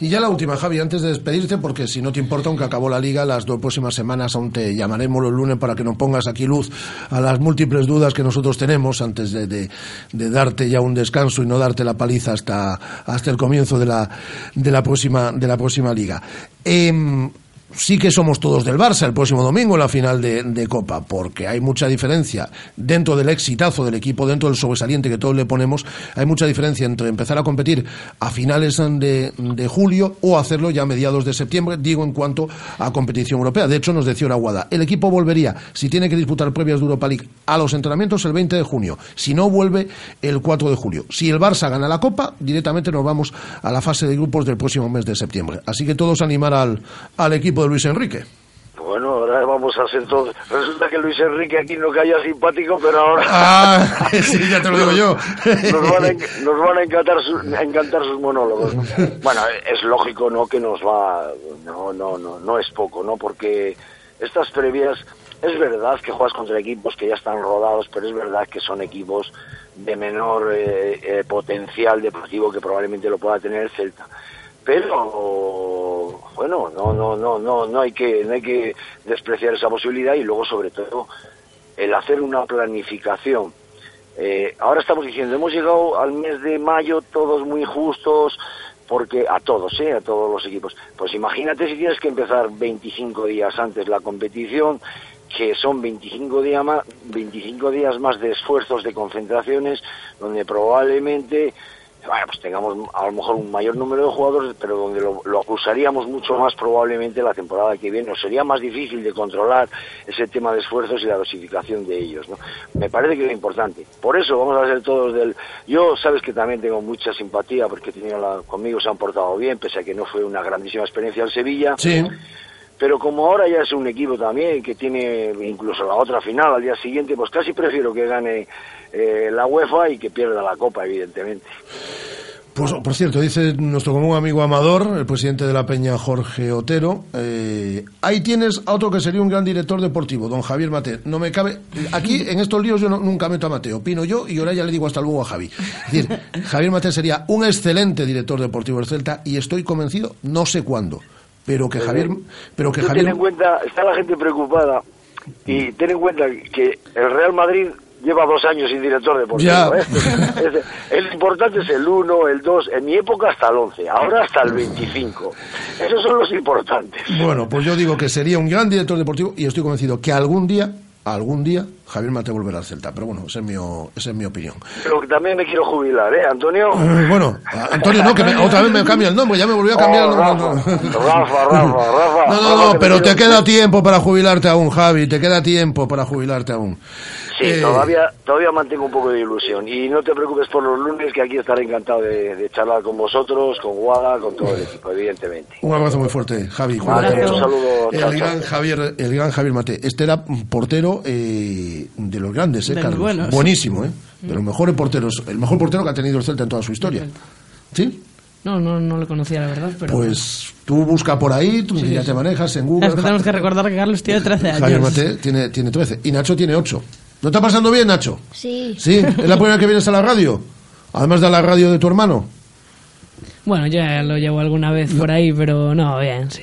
Y ya la última, Javi, antes de despedirte, porque si no te importa, aunque acabó la liga, las dos próximas semanas aún te llamaremos los lunes para que nos pongas aquí luz a las múltiples dudas que nosotros tenemos antes de, de, de darte ya un descanso y no darte la paliza hasta, hasta el comienzo de la, de la, próxima, de la próxima liga. Eh, sí que somos todos del Barça el próximo domingo en la final de, Copa, porque hay mucha diferencia dentro del exitazo del equipo, dentro del sobresaliente que todos le ponemos, hay mucha diferencia entre empezar a competir a finales de, julio o hacerlo ya a mediados de septiembre, digo en cuanto a competición europea. De hecho, nos decía Aguada, el equipo volvería, si tiene que disputar previas de Europa League, a los entrenamientos el 20 de junio, si no vuelve el 4 de julio. Si el Barça gana la Copa, directamente nos vamos a la fase de grupos del próximo mes de septiembre. Así que todos animar al, al equipo Luis Enrique. Bueno, ahora vamos a hacer todo. Resulta que Luis Enrique aquí no caía simpático, pero ahora. Ah, sí, ya te lo digo yo. nos van a, nos van a encantar, sus, encantar sus monólogos. Bueno, es lógico, ¿no? Que nos va. No, no, no, no es poco, ¿no? Porque estas previas. Es verdad que juegas contra equipos que ya están rodados, pero es verdad que son equipos de menor eh, eh, potencial deportivo que probablemente lo pueda tener el Celta pero bueno no no no no no hay que no hay que despreciar esa posibilidad y luego sobre todo el hacer una planificación Eh, ahora estamos diciendo, hemos llegado al mes de mayo todos muy justos, porque a todos, ¿eh? a todos los equipos. Pues imagínate si tienes que empezar 25 días antes la competición, que son 25 días más, 25 días más de esfuerzos, de concentraciones, donde probablemente bueno, pues tengamos a lo mejor un mayor número de jugadores, pero donde lo, lo acusaríamos mucho más probablemente la temporada que viene. Nos sería más difícil de controlar ese tema de esfuerzos y la dosificación de ellos. ¿no? Me parece que es importante. Por eso vamos a ser todos del... Yo sabes que también tengo mucha simpatía porque la... conmigo se han portado bien, pese a que no fue una grandísima experiencia el Sevilla. Sí. Pero como ahora ya es un equipo también que tiene incluso la otra final al día siguiente, pues casi prefiero que gane eh, la UEFA y que pierda la Copa, evidentemente. Pues, por cierto, dice nuestro común amigo Amador, el presidente de la Peña, Jorge Otero, eh, ahí tienes a otro que sería un gran director deportivo, don Javier Mate. No me cabe, aquí en estos líos yo no- nunca meto a Mateo, opino yo y ahora ya le digo hasta luego a Javi. Es decir, Javier Mate sería un excelente director deportivo del Celta y estoy convencido, no sé cuándo, pero que Javier, pero que Tú Javier, ten en cuenta, está la gente preocupada y ten en cuenta que el Real Madrid lleva dos años sin director deportivo. ¿eh? Es- el importante es el 1, el 2, en mi época hasta el 11, ahora hasta el 25. Esos son los importantes. bueno, pues yo digo que sería un gran director deportivo y estoy convencido que algún día, algún día, Javier Mate volverá al Celta. Pero bueno, esa es mi, esa es mi opinión. Pero que también me quiero jubilar, ¿eh, Antonio? Eh, Bueno, Antonio, no, que me- otra vez me cambia el nombre, ya me volvió a cambiar el nombre. Rafa, Rafa, Rafa. No, no, no, pero te queda tiempo para jubilarte aún, Javi, te queda tiempo para jubilarte aún. Sí, Eh, todavía, todavía mantengo un poco de ilusión. Y no te preocupes por los lunes, que aquí estaré encantado de, de charlar con vosotros, con Guada, con todo el equipo, evidentemente. Un abrazo muy fuerte, Javi. Vale, un saludo, El chao. gran Javier, el gran Javier Mate. Este era portero eh, de los grandes, ¿eh, De Carlos? buenos. Buenísimo, ¿eh? De los mejores porteros, el mejor portero que ha tenido el Celta en toda su historia. ¿Sí? No, no, no lo conocía, la verdad, pero... Pues tú busca por ahí, tú Sí, ya sí. te manejas en Google. Es que tenemos que recordar que Carlos tiene 13 años. Javier Mate tiene, tiene 13 y Nacho tiene 8. ¿No está pasando bien, Nacho? Sí. Sí, es la primera vez que vienes a la radio. Además de la radio de tu hermano. Bueno, ya lo llevo alguna vez por ahí, pero no, bien, sí.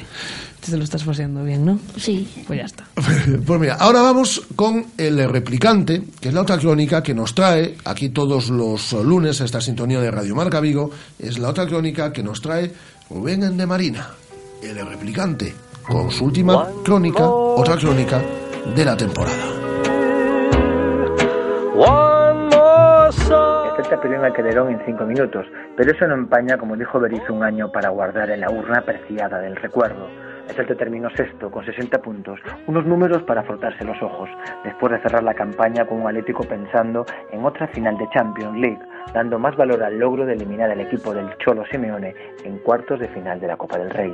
Te lo estás paseando bien, ¿no? Sí. Pues ya está. Pues mira, ahora vamos con el replicante, que es la otra crónica que nos trae aquí todos los lunes a esta sintonía de Radio Marca Vigo. Es la otra crónica que nos trae Rubén de Marina, el replicante, con su última crónica, otra crónica de la temporada. Perdió en el Calderón en cinco minutos, pero eso no empaña, como dijo Berizzo, un año para guardar en la urna preciada del recuerdo. Celta terminó sexto con 60 puntos, unos números para frotarse los ojos, después de cerrar la campaña con un Atlético pensando en otra final de Champions League, dando más valor al logro de eliminar al equipo del Cholo Simeone en cuartos de final de la Copa del Rey.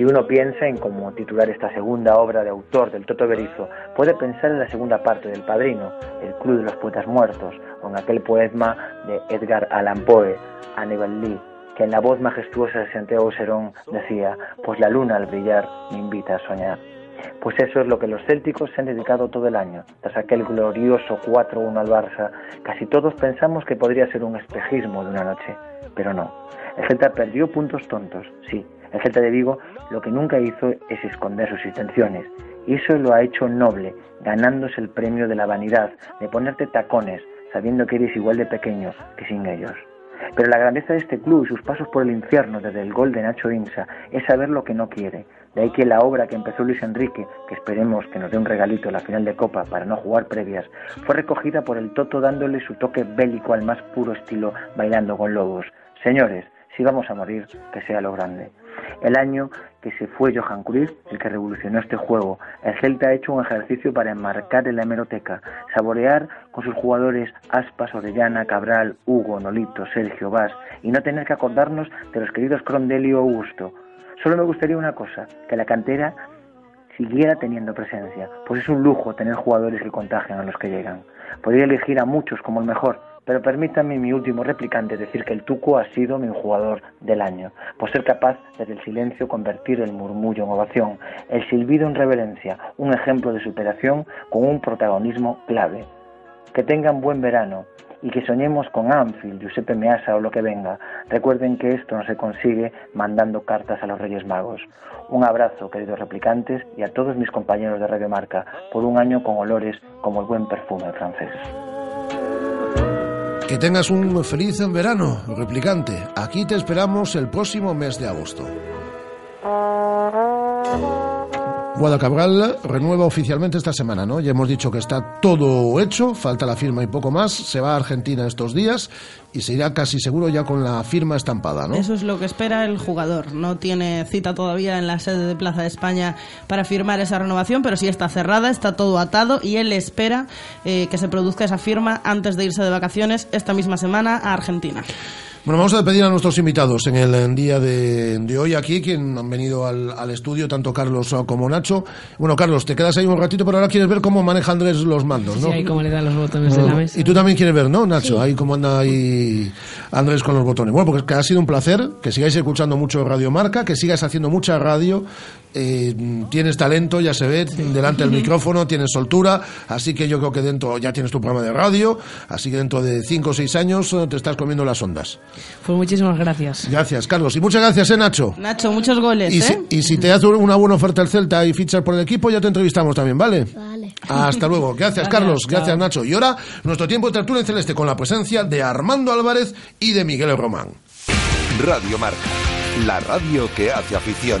Si uno piensa en cómo titular esta segunda obra de autor del Toto Berizo, puede pensar en la segunda parte del Padrino, El Club de los Poetas Muertos, o en aquel poema de Edgar Allan Poe, Aníbal Lee, que en la voz majestuosa de Santiago Serón decía, pues la luna al brillar me invita a soñar. Pues eso es lo que los célticos se han dedicado todo el año. Tras aquel glorioso 4-1 al Barça, casi todos pensamos que podría ser un espejismo de una noche, pero no. El Celta perdió puntos tontos, sí. El Celta de Vigo lo que nunca hizo es esconder sus intenciones, y eso lo ha hecho noble, ganándose el premio de la vanidad, de ponerte tacones, sabiendo que eres igual de pequeño que sin ellos. Pero la grandeza de este club y sus pasos por el infierno desde el gol de Nacho Insa es saber lo que no quiere. De ahí que la obra que empezó Luis Enrique, que esperemos que nos dé un regalito en la final de Copa para no jugar previas, fue recogida por el Toto dándole su toque bélico al más puro estilo bailando con lobos. Señores, si vamos a morir, que sea lo grande. El año que se fue Johan Cruyff, el que revolucionó este juego, el Celta ha hecho un ejercicio para enmarcar en la hemeroteca, saborear con sus jugadores Aspas, Orellana, Cabral, Hugo, Nolito, Sergio, Vaz, y no tener que acordarnos de los queridos Crondelli o Augusto. Solo me gustaría una cosa, que la cantera siguiera teniendo presencia, pues es un lujo tener jugadores que contagian a los que llegan. Podría elegir a muchos como el mejor, pero permítanme mi último replicante decir que el Tuco ha sido mi jugador del año, por ser capaz desde el silencio convertir el murmullo en ovación, el silbido en reverencia, un ejemplo de superación con un protagonismo clave. Que tengan buen verano y que soñemos con Anfield, Giuseppe Meazza o lo que venga. Recuerden que esto no se consigue mandando cartas a los Reyes Magos. Un abrazo, queridos replicantes, y a todos mis compañeros de Radio Marca, por un año con olores como el buen perfume francés. Que tengas un feliz verano, replicante. Aquí te esperamos el próximo mes de agosto. Guada Cabral renueva oficialmente esta semana, ¿no? Ya hemos dicho que está todo hecho, falta la firma y poco más. Se va a Argentina estos días y se irá casi seguro ya con la firma estampada, ¿no? Eso es lo que espera el jugador. No tiene cita todavía en la sede de Plaza de España para firmar esa renovación, pero sí está cerrada, está todo atado y él espera eh, que se produzca esa firma antes de irse de vacaciones esta misma semana a Argentina. Bueno, vamos a despedir a nuestros invitados en el día de, de hoy aquí, quien han venido al, al, estudio, tanto Carlos como Nacho. Bueno, Carlos, te quedas ahí un ratito, pero ahora quieres ver cómo maneja Andrés los mandos, ¿no? Sí, ahí cómo le da los botones de la mesa. Y tú también quieres ver, ¿no, Nacho? Sí. Ahí cómo anda ahí Andrés con los botones. Bueno, porque ha sido un placer, que sigáis escuchando mucho Radio Marca, que sigáis haciendo mucha radio. Eh, tienes talento, ya se ve, delante del micrófono, tienes soltura, así que yo creo que dentro ya tienes tu programa de radio, así que dentro de cinco o seis años te estás comiendo las ondas. Pues muchísimas gracias. Gracias, Carlos. Y muchas gracias, ¿eh, Nacho? Nacho, muchos goles, y ¿eh? Si, y si te hace una buena oferta el Celta y fichas por el equipo, ya te entrevistamos también, ¿vale? Vale. Hasta luego. Gracias, Carlos. Gracias, Nacho. Y ahora, nuestro tiempo de tertulia en celeste con la presencia de Armando Álvarez y de Miguel Román. Radio Marca, la radio que hace afición.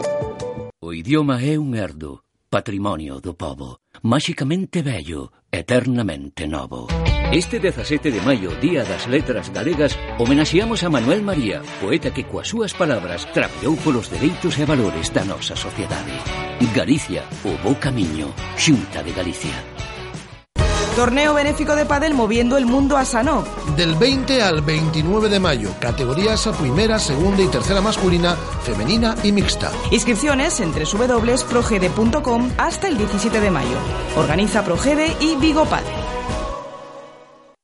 idioma é un herdo, patrimonio do povo, máxicamente bello, eternamente novo. Este 17 de maio, Día das Letras Galegas, homenaxeamos a Manuel María, poeta que coas súas palabras trapeou polos dereitos e valores da nosa sociedade. Galicia, o bo camiño, Xunta de Galicia. Torneo benéfico de pádel moviendo el mundo a Sanó. Del 20 al 29 de mayo, categorías a primera, segunda y tercera masculina, femenina y mixta. Inscripciones en www.progede.com hasta el 17 de mayo. Organiza Progede y Vigo Padel.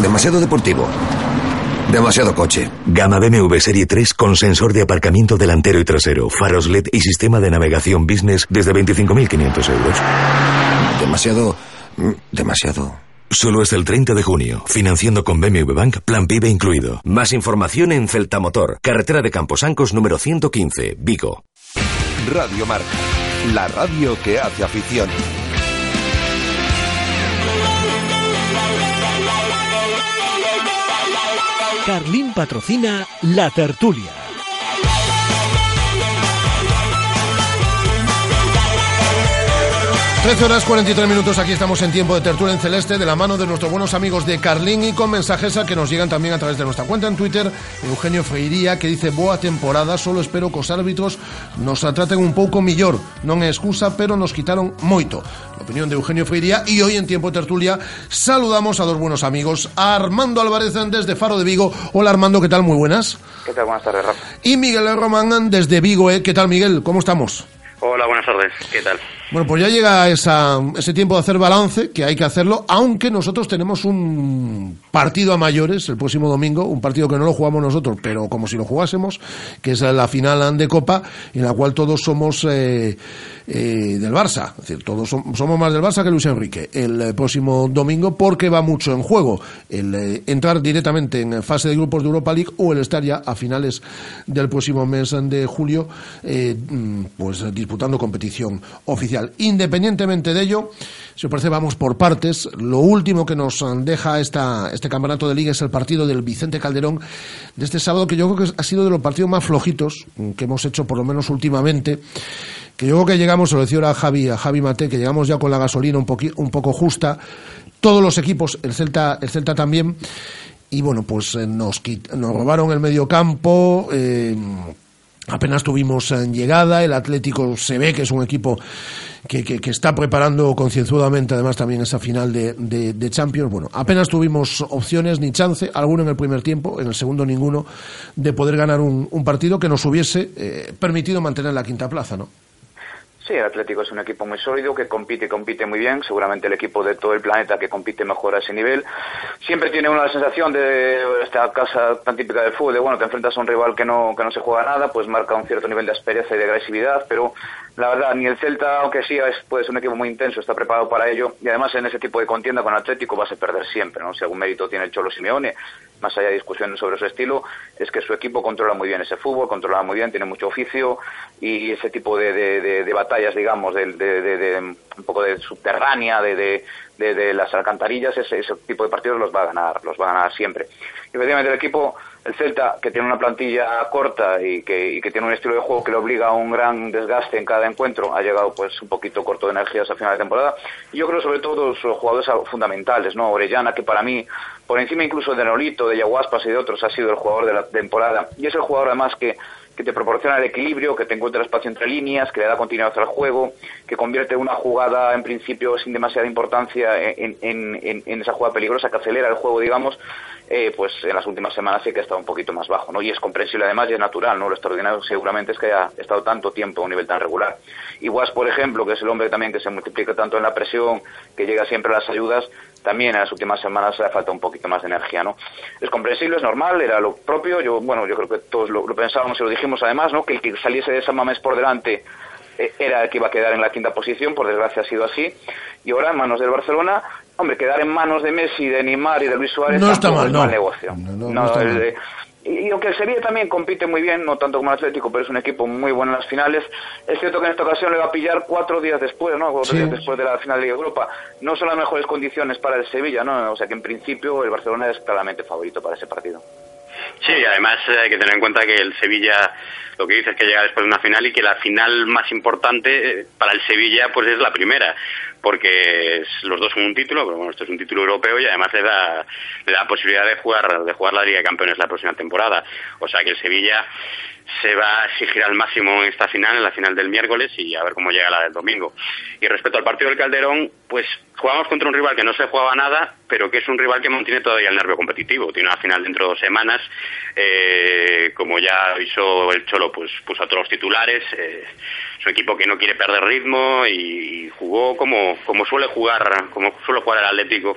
Demasiado deportivo. Demasiado coche. Gama BMW Serie 3 con sensor de aparcamiento delantero y trasero, faros LED y sistema de navegación business desde 25.500 euros. Demasiado... Demasiado... Solo es el 30 de junio. Financiando con BMW Bank, plan PIB incluido. Más información en Celta Motor, carretera de Camposancos número 115, Vigo. Radio Marca, la radio que hace afición. Carlín patrocina La Tertulia. 13 horas 43 minutos, aquí estamos en tiempo de tertulia en celeste de la mano de nuestros buenos amigos de Carlín y con mensajes a que nos llegan también a través de nuestra cuenta en Twitter, Eugenio Freiría que dice boa temporada, solo espero que os árbitros nos traten un pouco millor, non é excusa, pero nos quitaron moito. Opinión de Eugenio Freiría y hoy en tiempo de tertulia saludamos a dos buenos amigos, a Armando Álvarez desde Faro de Vigo. Hola Armando, ¿qué tal? Muy buenas. ¿Qué tal? Buenas tardes, Rafa. Y Miguel Román desde Vigo, ¿eh? ¿qué tal Miguel? ¿Cómo estamos? Hola, buenas tardes. ¿Qué tal? Bueno, pues ya llega esa, ese tiempo de hacer balance, que hay que hacerlo, aunque nosotros tenemos un partido a mayores el próximo domingo, un partido que no lo jugamos nosotros, pero como si lo jugásemos, que es la final de Copa, en la cual todos somos eh, eh, del Barça, es decir, todos som- somos más del Barça que Luis Enrique, el eh, próximo domingo, porque va mucho en juego el eh, entrar directamente en fase de grupos de Europa League o el estar ya a finales del próximo mes de julio, mm, pues disputando competición oficial. Independientemente de ello, si os parece, vamos por partes. Lo último que nos deja esta, este campeonato de liga es el partido del Vicente Calderón de este sábado, que yo creo que ha sido de los partidos más flojitos que hemos hecho, por lo menos últimamente. Que yo creo que llegamos, se lo decía a Javi, a Javi Mate, que llegamos ya con la gasolina un, poqui- un poco justa. Todos los equipos, el Celta, el Celta también. Y bueno, pues eh, nos, nos robaron el medio campo. eh, Apenas tuvimos eh, llegada, el Atlético se ve que es un equipo que, que- está preparando concienzudamente además también esa final de, de- de Champions. Bueno, apenas tuvimos opciones ni chance, alguno en el primer tiempo, en el segundo ninguno, de poder ganar un, partido que nos hubiese permitido mantener la quinta plaza, ¿no? Sí, el Atlético es un equipo muy sólido que compite y compite muy bien. Seguramente el equipo de todo el planeta que compite mejor a ese nivel. Siempre tiene una sensación de esta casa tan típica del fútbol, de bueno, te enfrentas a un rival que no, que no se juega nada, pues marca un cierto nivel de aspereza y de agresividad, pero la verdad, ni el Celta, aunque sí es, puede ser un equipo muy intenso, está preparado para ello. Y además en ese tipo de contienda con Atlético vas a perder siempre, ¿no? Si algún mérito tiene el Cholo Simeone, más allá de discusiones sobre su estilo, es que su equipo controla muy bien ese fútbol, controla muy bien, tiene mucho oficio y ese tipo de, de- de- de batallas, digamos, de, un poco de subterránea, de las alcantarillas, ese, ese tipo de partidos los va a ganar, los va a ganar siempre. Y efectivamente el equipo, el Celta, que tiene una plantilla corta y que, y que tiene un estilo de juego que le obliga a un gran desgaste en cada encuentro, ha llegado pues un poquito corto de energías a final de temporada. Y yo creo sobre todo los jugadores fundamentales, ¿no? Orellana, que para mí, por encima incluso de Nolito, de Yaguaspas y de otros, ha sido el jugador de la temporada. Y es el jugador además que que te proporciona el equilibrio, que te encuentra espacio entre líneas, que le da continuidad al juego, que convierte una jugada en principio sin demasiada importancia en, esa jugada peligrosa que acelera el juego, digamos, eh, pues en las últimas semanas sí que ha estado un poquito más bajo, ¿no? Y es comprensible además y es natural, ¿no? Lo extraordinario seguramente es que haya estado tanto tiempo a un nivel tan regular. Y Guas, por ejemplo, que es el hombre también que se multiplica tanto en la presión, que llega siempre a las ayudas, también en las últimas semanas le falta un poquito más de energía, ¿no? Es comprensible, es normal, era lo propio, yo, bueno, yo creo que todos lo, lo pensábamos y lo dijimos además, ¿no? Que el que saliese de San Mamés por delante eh, era el que iba a quedar en la quinta posición, por desgracia ha sido así, y ahora en manos del Barcelona, hombre, quedar en manos de Messi, de Neymar y de Luis Suárez No está mal, es no. mal negocio. no, no está el- mal. Y, aunque el Sevilla también compite muy bien, no tanto como el Atlético, pero es un equipo muy bueno en las finales, es cierto que en esta ocasión le va a pillar cuatro días después, ¿no? Cuatro Sí. días después de la final de Europa. No son las mejores condiciones para el Sevilla, ¿no? O sea que en principio el Barcelona es claramente favorito para ese partido. Sí, además eh, hay que tener en cuenta que el Sevilla, lo que dice es que llega después de una final y que la final más importante eh, para el Sevilla pues es la primera, porque los dos son un título, pero bueno, esto es un título europeo y además le da, le da posibilidad de jugar, de jugar la Liga de Campeones la próxima temporada. O sea que el Sevilla se va a exigir al máximo en esta final, en la final del miércoles y a ver cómo llega la del domingo. Y respecto al partido del Calderón, pues jugamos contra un rival que no se jugaba nada, pero que es un rival que mantiene todavía el nervio competitivo. Tiene una final dentro de dos semanas, eh, como ya avisó el Cholo, pues puso a todos los titulares. eh, es un equipo que no quiere perder ritmo y, jugó como, como suele jugar, como suele jugar el Atlético.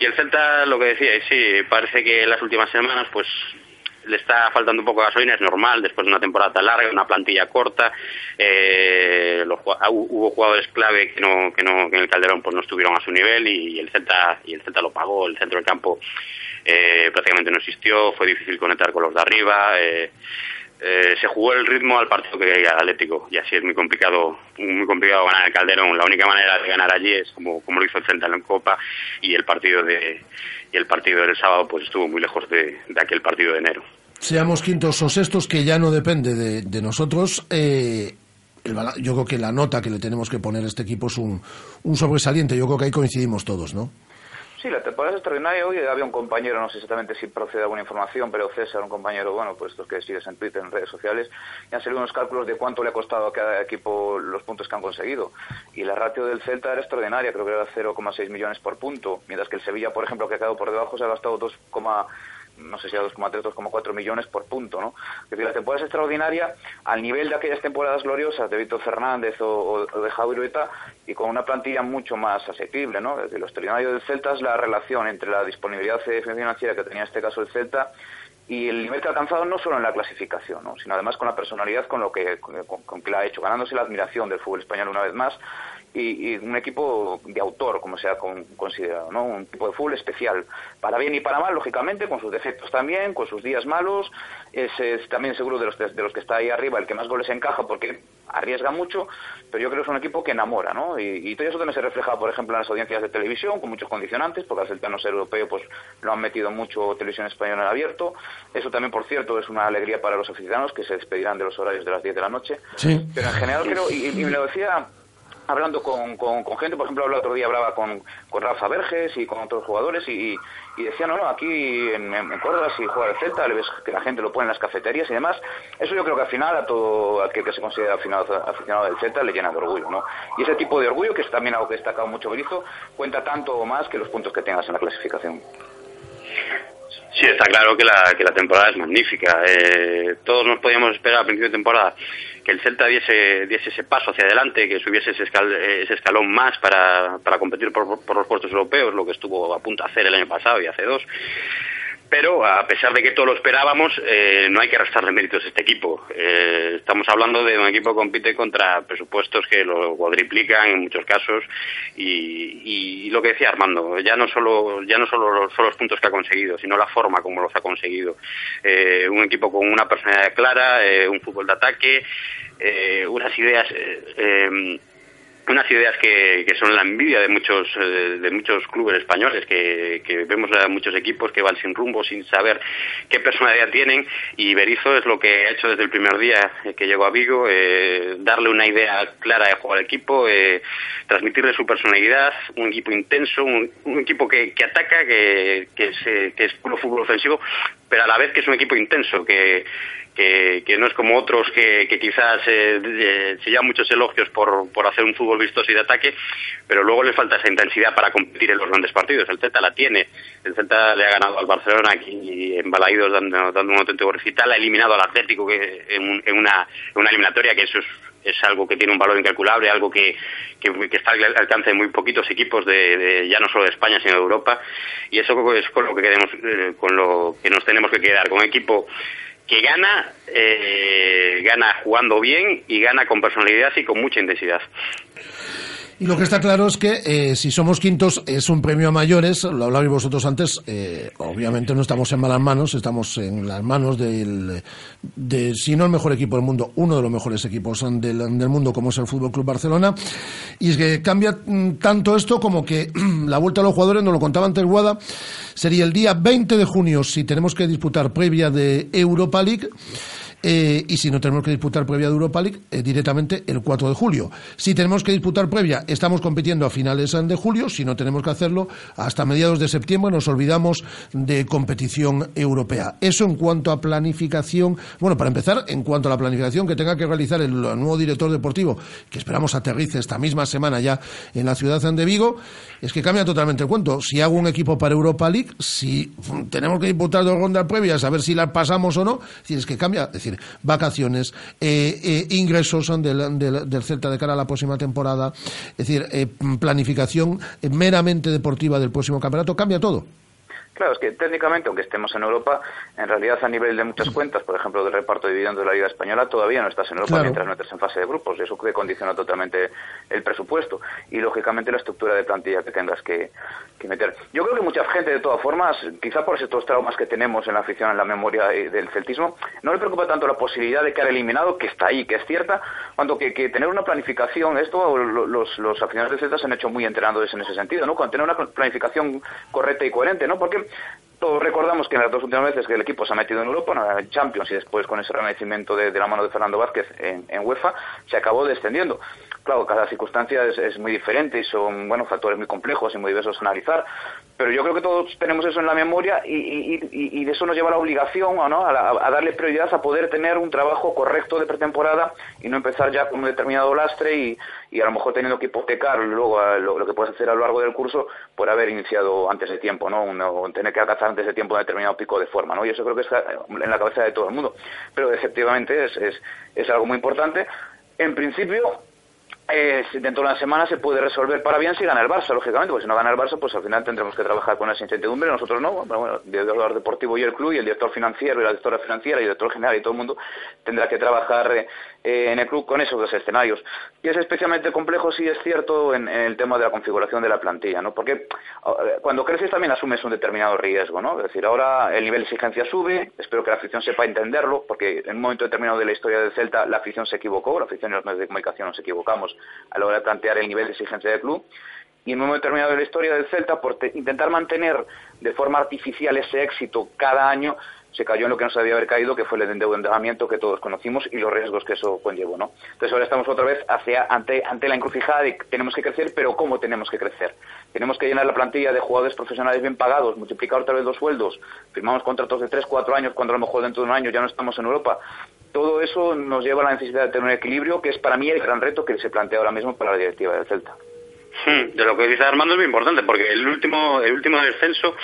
Y el Celta, lo que decía, sí, parece que en las últimas semanas, pues le está faltando un poco de gasolina, es normal, después de una temporada tan larga, una plantilla corta, eh, los ah, hu- hubo jugadores clave que no, que no, que en el Calderón pues no estuvieron a su nivel y, el Celta, y el Celta lo pagó, el centro del campo eh, prácticamente no existió, fue difícil conectar con los de arriba, eh, eh, se jugó el ritmo al partido que quería el Atlético y así es muy complicado muy complicado ganar el Calderón la única manera de ganar allí es como, como lo hizo el Celta en Copa y el partido de y el partido del sábado pues estuvo muy lejos de, de aquel partido de enero Seamos quintos o sextos, que ya no depende de, de nosotros. eh, yo creo que la nota que le tenemos que poner a este equipo es un, un sobresaliente. Yo creo que ahí coincidimos todos, ¿no? Sí, la temporada es extraordinaria. Hoy había un compañero, no sé exactamente si procede alguna información, pero César, un compañero, bueno, pues estos que sigues en Twitter, en redes sociales, y han salido unos cálculos de cuánto le ha costado a cada equipo los puntos que han conseguido. Y la ratio del Celta era extraordinaria, creo que era 0,6 millones por punto, mientras que el Sevilla, por ejemplo, que ha quedado por debajo, se ha gastado 2,4 no sé si a 2,3, 2,4 millones por punto, ¿no? Es decir, la temporada es extraordinaria al nivel de aquellas temporadas gloriosas de Víctor Fernández o, o de Javier Rueta y con una plantilla mucho más asequible, ¿no? Desde lo extraordinario del Celta es la relación entre la disponibilidad financiera que tenía en este caso el Celta y el nivel que ha alcanzado no solo en la clasificación, ¿no? sino además con la personalidad con lo que, con, que la ha hecho, ganándose la admiración del fútbol español una vez más y, un equipo de autor, como se ha considerado, ¿no? un tipo de fútbol especial, para bien y para mal, lógicamente, con sus defectos también, con sus días malos, es, también seguro de los, de los que está ahí arriba el que más goles encaja porque arriesga mucho, pero yo creo que es un equipo que enamora, ¿no? Y, todo eso también se refleja, por ejemplo, en las audiencias de televisión, con muchos condicionantes, porque al Celta no ser europeo, pues lo han metido mucho televisión española en abierto. Eso también, por cierto, es una alegría para los aficionados que se despedirán de los horarios de las 10 de la noche. Sí. Pero en general creo, y, y me lo decía hablando con, con, gente, por ejemplo, el otro día hablaba con, con Rafa Verges y con otros jugadores y, y decían, no, no, aquí en, en, Córdoba si juega el Celta, le ves que la gente lo pone en las cafeterías y demás. Eso yo creo que al final a todo aquel que se considera aficionado, del Celta le llena de orgullo, ¿no? Y ese tipo de orgullo, que es también algo que ha destacado mucho Berizzo, cuenta tanto o más que los puntos que tengas en la clasificación. Sí, está claro que la, que la temporada es magnífica. Eh, todos nos podíamos esperar a principio de temporada que el Celta diese, ese paso hacia adelante, que subiese ese, ese escalón más para, para competir por, por los puestos europeos, lo que estuvo a punto de hacer el año pasado y hace dos pero a pesar de que todo lo esperábamos, eh, no hay que restarle méritos a este equipo. Eh, estamos hablando de un equipo que compite contra presupuestos que lo cuadriplican en muchos casos y, lo que decía Armando, ya no solo ya no solo son los puntos que ha conseguido, sino la forma como los ha conseguido. Eh, un equipo con una personalidad clara, un fútbol de ataque, unas ideas unas ideas que, que, son la envidia de muchos eh, de muchos clubes españoles que, que, vemos a muchos equipos que van sin rumbo sin saber qué personalidad tienen y Berizzo es lo que ha hecho desde el primer día que llegó a Vigo eh, darle una idea clara de jugar al equipo eh, transmitirle su personalidad un equipo intenso un, equipo que, que ataca que, que, que es puro fútbol ofensivo pero a la vez que es un equipo intenso que que, no es como otros que, quizás eh, se llevan muchos elogios por, por hacer un fútbol vistoso y de ataque, pero luego le falta esa intensidad para competir en los grandes partidos. El Celta la tiene. El Celta le ha ganado al Barcelona aquí en Balaídos dando, dando un auténtico recital, ha eliminado al Atlético que en, en, una, una eliminatoria que eso es algo que tiene un valor incalculable, algo que, que, está al alcance de muy poquitos equipos de, ya no solo de España sino de Europa y eso es con lo que queremos, eh, con lo que nos tenemos que quedar, con un equipo que gana, eh, gana jugando bien y gana con personalidad y con mucha intensidad. Y lo que está claro es que eh, si somos quintos es un premio a mayores, lo hablabais vosotros antes, eh, obviamente no estamos en malas manos, estamos en las manos del, de, si no el mejor equipo del mundo, uno de los mejores equipos del, del mundo como es el Fútbol Club Barcelona. Y es que cambia mm, tanto esto como que la vuelta a los jugadores, nos lo contaba antes Guada, sería el día 20 de junio si tenemos que disputar previa de Europa League. Eh, y si no tenemos que disputar previa de Europa League, eh, directamente el 4 de julio. Si tenemos que disputar previa, estamos compitiendo a finales de julio, si no tenemos que hacerlo, hasta mediados de septiembre nos olvidamos de competición europea. Eso en cuanto a planificación, bueno, para empezar, en cuanto a la planificación que tenga que realizar el nuevo director deportivo, que esperamos aterrice esta misma semana ya en la ciudad de Vigo, es que cambia totalmente el cuento. Si hago un equipo para Europa League, si tenemos que disputar dos rondas previas, a ver si las pasamos o no, es que cambia, decir, vacaciones, eh, eh, ingresos del, del, del, Celta de cara a la próxima temporada, es decir, eh, planificación meramente deportiva del próximo campeonato, cambia todo. Claro, es que técnicamente, aunque estemos en Europa, en realidad a nivel de muchas cuentas, por ejemplo, del reparto de dividendos de la Liga Española, todavía no estás en Europa mientras no estés en fase de grupos. Eso que condiciona totalmente el presupuesto y, lógicamente, la estructura de plantilla que tengas que, meter. Yo creo que mucha gente, de todas formas, quizá por estos traumas que tenemos en la afición, en la memoria del celtismo, no le preocupa tanto la posibilidad de quedar eliminado, que está ahí, que es cierta, cuanto que, tener una planificación. Esto los, los aficionados del Celta se han hecho muy entrenadores en ese sentido, ¿no? Con tener una planificación correcta y coherente, ¿no? Porque todos recordamos que en las dos últimas veces que el equipo se ha metido en Europa, en Champions y después con ese renacimiento de, la mano de Fernando Vázquez en, en, UEFA, se acabó descendiendo. Claro, cada circunstancia es, muy diferente y son bueno factores muy complejos y muy diversos a analizar, pero yo creo que todos tenemos eso en la memoria y, de eso nos lleva la obligación ¿no? a, darle prioridad a poder tener un trabajo correcto de pretemporada y no empezar ya con un determinado lastre y, a lo mejor teniendo que hipotecar luego lo, que puedes hacer a lo largo del curso por haber iniciado antes de tiempo, ¿no? tener que alcanzar antes de tiempo un determinado pico de forma, ¿no? Y eso creo que está en la cabeza de todo el mundo. Pero efectivamente es, es, es algo muy importante. En principio, eh, dentro de una semana se puede resolver para bien si gana el Barça, lógicamente, porque si no gana el Barça, pues al final tendremos que trabajar con esa incertidumbre, nosotros no, pero bueno, el director deportivo y el club, y el director financiero y la directora financiera y el director general y todo el mundo tendrá que trabajar eh, eh, en el club con esos dos escenarios. Y es especialmente complejo, sí es cierto, en, en, el tema de la configuración de la plantilla, ¿no? Porque cuando creces también asumes un determinado riesgo, ¿no? Es decir, ahora el nivel de exigencia sube, espero que la afición sepa entenderlo, porque en un momento determinado de la historia del Celta la afición se equivocó, la afición y los medios de comunicación nos equivocamos a la hora de plantear el nivel de exigencia del club y en un momento determinado de la historia del Celta, por intentar mantener de forma artificial ese éxito cada año, se cayó en lo que no se debía haber caído, que fue el endeudamiento que todos conocimos y los riesgos que eso conllevó, ¿no? Entonces ahora estamos otra vez hacia, ante, ante la encrucijada de que tenemos que crecer, pero ¿cómo tenemos que crecer? Tenemos que llenar la plantilla de jugadores profesionales bien pagados, multiplicar otra vez los sueldos, firmamos contratos de 3, 4 años, cuando a lo mejor dentro de un año ya no estamos en Europa. Todo eso nos lleva a la necesidad de tener un equilibrio, que es para mí el gran reto que se plantea ahora mismo para la directiva del Celta. Hmm, de lo que dice Armando es muy importante, porque el último, el último descenso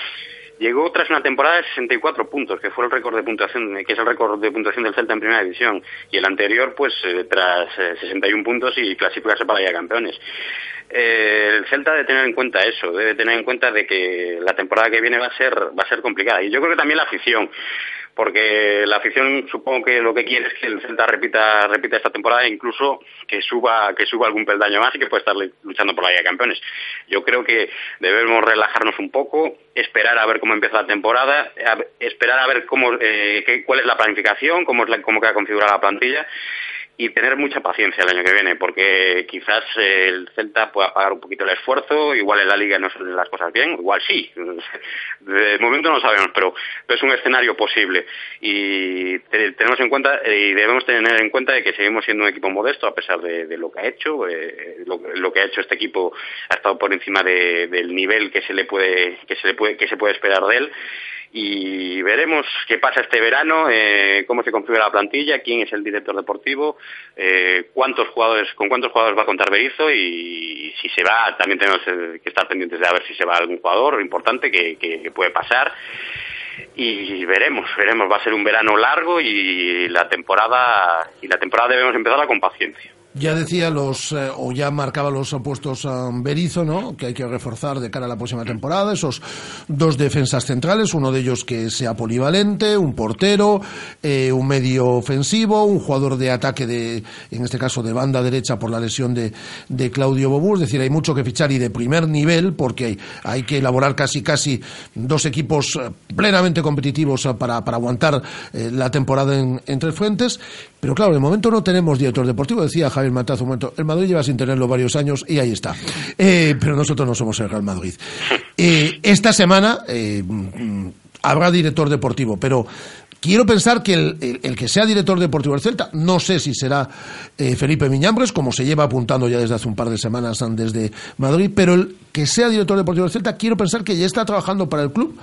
llegó tras una temporada de 64 puntos, que fue el récord de puntuación, que es el récord de puntuación del Celta en primera división, y el anterior, pues, eh, tras eh, 61 puntos y clasificarse para de Campeones. Eh, el Celta debe tener en cuenta eso, debe tener en cuenta de que la temporada que viene va a ser, va a ser complicada, y yo creo que también la afición porque la afición supongo que lo que quiere es que el Celta repita repita esta temporada e incluso que suba que suba algún peldaño más y que pueda estar luchando por la Liga de Campeones. Yo creo que debemos relajarnos un poco, esperar a ver cómo empieza la temporada, esperar a ver cómo eh, qué, cuál es la planificación, cómo es la, cómo queda configurada la plantilla y tener mucha paciencia el año que viene, porque quizás eh, el Celta pueda pagar un poquito el esfuerzo, igual en la liga no salen las cosas bien, igual sí, de momento no sabemos, pero, es un escenario posible. Y te, tenemos en cuenta y debemos tener en cuenta de que seguimos siendo un equipo modesto a pesar de, de lo que ha hecho, eh, lo, lo, que ha hecho este equipo ha estado por encima de, del nivel que se le puede que se le puede que se puede esperar de él y veremos qué pasa este verano, eh, cómo se configura la plantilla, quién es el director deportivo, eh, cuántos jugadores, con cuántos jugadores va a contar Berizzo y si se va, también tenemos que estar pendientes de a ver si se va algún jugador importante que, que, que puede pasar y veremos, veremos, va a ser un verano largo y la temporada y la temporada debemos empezarla con paciencia. Ya decía los, eh, o ya marcaba los opuestos a Berizzo, ¿no? Que hay que reforzar de cara a la próxima temporada esos dos defensas centrales, uno de ellos que sea polivalente, un portero, eh, un medio ofensivo, un jugador de ataque de, en este caso de banda derecha por la lesión de, de Claudio Bobú. Es decir, hay mucho que fichar y de primer nivel porque hay, hay que elaborar casi, casi dos equipos eh, plenamente competitivos para, para aguantar la temporada en, en tres fuentes. Pero claro, de momento no tenemos director deportivo, decía Javier Matazo un momento. El Madrid lleva sin tenerlo varios años y ahí está. Eh, pero nosotros no somos el Real Madrid. Eh, esta semana eh, habrá director deportivo, pero quiero pensar que el, el, el, que sea director deportivo del Celta, no sé si será eh, Felipe Miñambres, como se lleva apuntando ya desde hace un par de semanas desde Madrid, pero el que sea director deportivo del Celta, quiero pensar que ya está trabajando para el club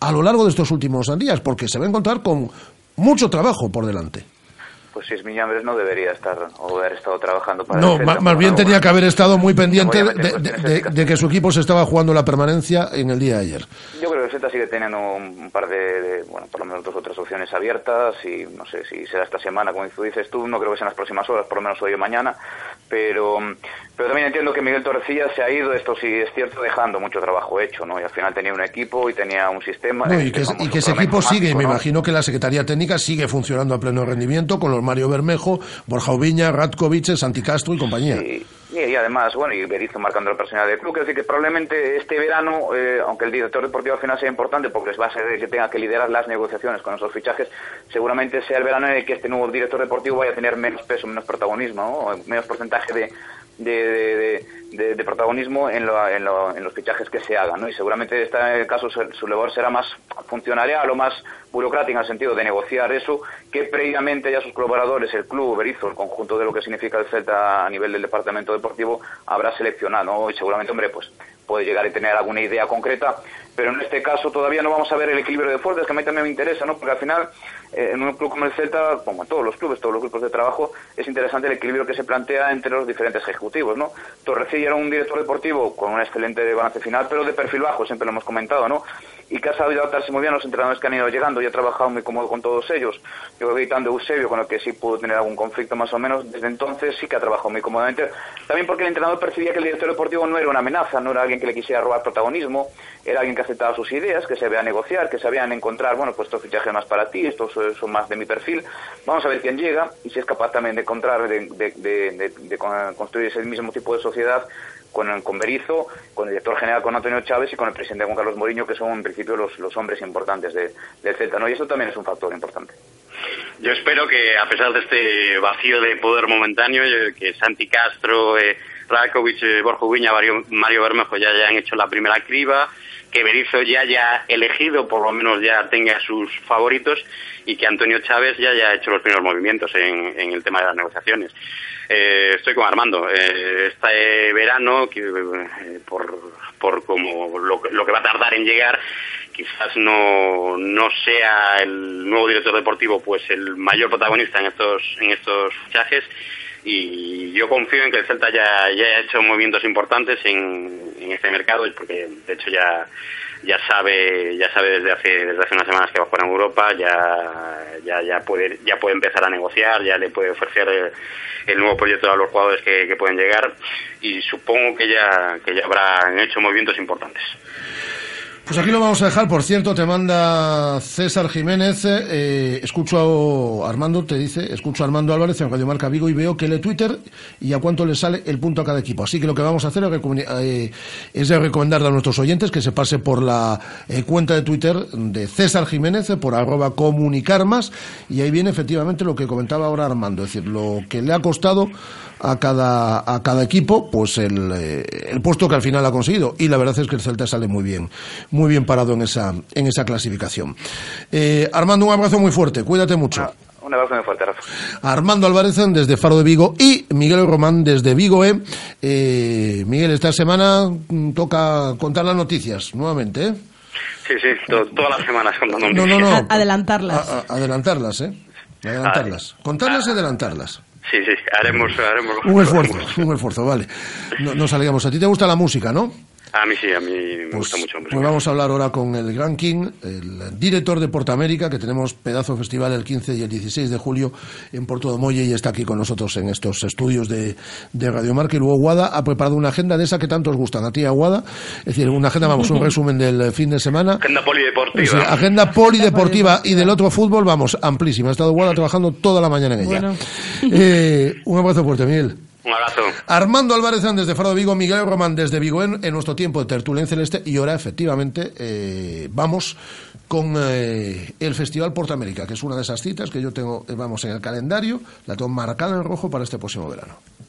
a lo largo de estos últimos días, porque se va a encontrar con mucho trabajo por delante pues si es Miñambres no debería estar o haber estado trabajando para no, más, más bien tenía que haber estado muy pendiente de, de, de, de, que su equipo se estaba jugando la permanencia en el día de ayer. Yo creo que el Celta sigue teniendo un par de, bueno, por lo menos dos o tres opciones abiertas y no sé si será esta semana, como dices tú, no creo que sean las próximas horas, por lo menos hoy o mañana, pero, pero también entiendo que Miguel Torrecilla se ha ido, esto sí es cierto, dejando mucho trabajo hecho, ¿no? Y al final tenía un equipo y tenía un sistema. No, y, que, y que ese equipo sigue, ¿no? me imagino que la Secretaría Técnica sigue funcionando a pleno rendimiento con los Mario Bermejo, Borja Oviña, Ratkovic, Santi Castro y compañía. Sí. Y además, bueno, y Berizzo marcando la personalidad del club. Quiero decir que probablemente este verano, eh, aunque el director deportivo al final sea importante porque va a ser el que tenga que liderar las negociaciones con esos fichajes, seguramente sea el verano en el que este nuevo director deportivo vaya a tener menos peso, menos protagonismo, ¿no? menos porcentaje de, de protagonismo en, lo, en, lo, en, los fichajes que se hagan, ¿no? Y seguramente este caso su labor será más funcionarial o más burocrática en el sentido de negociar eso que previamente ya sus colaboradores, el club, Berizzo, el conjunto de lo que significa el Celta a nivel del departamento deportivo, habrá seleccionado, ¿no? Y seguramente, hombre, pues puede llegar a tener alguna idea concreta pero en este caso todavía no vamos a ver el equilibrio de fuerzas, que a mí también me interesa, ¿no? Porque al final, en un club como el Celta, como en todos los clubes, todos los grupos de trabajo, es interesante el equilibrio que se plantea entre los diferentes ejecutivos, ¿no? Torrecilla era un director deportivo con un excelente balance final, pero de perfil bajo, siempre lo hemos comentado, ¿no? y que ha sabido adaptarse muy bien a los entrenadores que han ido llegando y ha trabajado muy cómodo con todos ellos. Yo creo que quitando Eusebio, con el que sí pudo tener algún conflicto más o menos, desde entonces sí que ha trabajado muy cómodamente. También porque el entrenador percibía que el director deportivo no era una amenaza, no era alguien que le quisiera robar protagonismo, era alguien que aceptaba sus ideas, que se veía negociar, que sabían encontrar, bueno, pues estos fichajes más para ti, estos son más de mi perfil. Vamos a ver quién llega y si es capaz también de encontrar, de, de construir ese mismo tipo de sociedad con, con Berizo, con el director general, con Antonio Chávez y con el presidente Juan Carlos Moriño, que son en principio los, los hombres importantes de, del Celta, ¿no? Y eso también es un factor importante. Yo espero que, a pesar de este vacío de poder momentáneo, eh, que Santi Castro, eh, Rakovic, eh, Borja Ubiña, Mario, Mario Bermejo ya hayan hecho la primera criba, que Berizzo ya haya elegido, por lo menos ya tenga sus favoritos, y que Antonio Chávez ya haya hecho los primeros movimientos en, el tema de las negociaciones. Eh, estoy con Armando. Eh, este verano, que, eh, por, por como lo, lo, que va a tardar en llegar, quizás no, no sea el nuevo director deportivo pues el mayor protagonista en estos, en estos fichajes y yo confío en que el Celta ya, ya haya hecho movimientos importantes en, en este mercado, porque de hecho ya ya sabe ya sabe desde hace desde hace unas semanas que va a jugar en Europa ya ya ya puede ya puede empezar a negociar ya le puede ofrecer el, nuevo proyecto a los jugadores que, que, pueden llegar y supongo que ya que ya habrán hecho movimientos importantes pues aquí lo vamos a dejar. Por cierto, te manda César Jiménez. Eh, escucho a Armando, te dice, escucho a Armando Álvarez en Radio Marca Vigo y veo que lee Twitter y a cuánto le sale el punto a cada equipo. Así que lo que vamos a hacer es, eh, recomendarle a nuestros oyentes que se pase por la eh, cuenta de Twitter de César Jiménez, por arroba comunicarmas, y ahí viene efectivamente lo que comentaba ahora Armando, es decir, lo que le ha costado a cada, a cada equipo, pues el, eh, el puesto que al final ha conseguido. Y la verdad es que el Celta sale muy bien, muy bien parado en esa, en esa clasificación. Eh, Armando, un abrazo muy fuerte, cuídate mucho. Ah, un abrazo muy fuerte, Rafa. Armando Álvarez desde Faro de Vigo y Miguel Román desde Vigo. ¿eh? Eh, Miguel, esta semana mm, toca contar las noticias nuevamente. ¿eh? Sí, sí, to todas las semanas contando no, no, no. Adelantarlas. A, adelantarlas, ¿eh? Adelantarlas. Contarlas y adelantarlas. Sí, sí, haremos, haremos un esfuerzo, un esfuerzo, vale. No, nos alegramos. A ti te gusta la música, ¿no? A mí sí, a mí me pues, gusta mucho. Pues vamos a hablar ahora con el Gran King, el director de Portamérica, que tenemos pedazo festival el 15 y el 16 de julio en Porto de Molle y está aquí con nosotros en estos estudios de, de Radio Marca. Y luego Guada ha preparado una agenda de esa que tanto os gustan a ti, Aguada. Es decir, una agenda, vamos, un resumen del fin de semana. Agenda polideportiva. Sí, agenda polideportiva y del otro fútbol, vamos, amplísima. Ha estado Guada trabajando toda la mañana en ella. Bueno. Eh, un abrazo fuerte, Miguel. Un abrazo. Armando Álvarez desde Faro de Vigo, Miguel Román desde Vigo en, nuestro tiempo de tertulia en celeste y ahora efectivamente eh, vamos con eh, el Festival Portamérica, que es una de esas citas que yo tengo, eh, vamos, en el calendario, la tengo marcada en rojo para este próximo verano.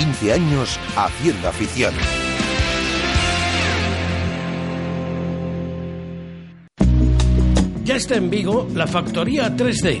15 años haciendo afición. Ya está en Vigo la factoría 3D.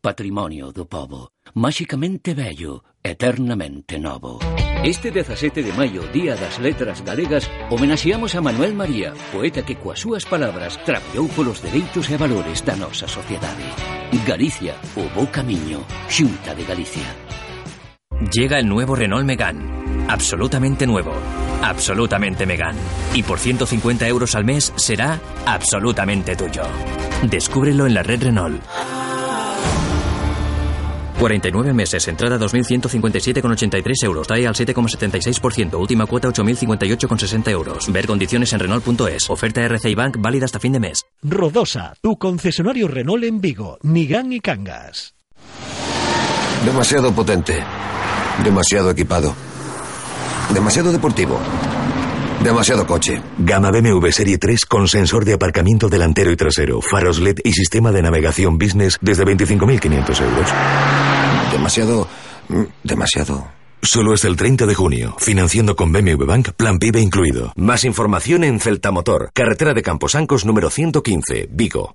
patrimonio do povo, máxicamente vello, eternamente novo. Este 17 de maio, Día das Letras Galegas, homenaxeamos a Manuel María, poeta que coas súas palabras traballou polos dereitos e valores da nosa sociedade. Galicia, o bo camiño, Xunta de Galicia. Llega el nuevo Renault Megane. Absolutamente nuevo. Absolutamente Megane. Y por 150 euros al mes será absolutamente tuyo. Descúbrelo en la red Renault. 49 meses, entrada 2.157,83 euros, TAE al 7,76%, última cuota 8.058,60 euros. Ver condiciones en Renault.es. Oferta RCI Bank válida hasta fin de mes. Rodosa, tu concesionario Renault en Vigo, Nigán y Cangas. Demasiado potente. Demasiado equipado. Demasiado deportivo. Demasiado coche. Gama BMW Serie 3 con sensor de aparcamiento delantero y trasero, faros LED y sistema de navegación business desde 25.500 euros. Demasiado... mm, Demasiado... Solo hasta el 30 de junio, financiando con BMW Bank, plan PIB incluido. Más información en Celta Motor, carretera de Camposancos número 115, Vigo.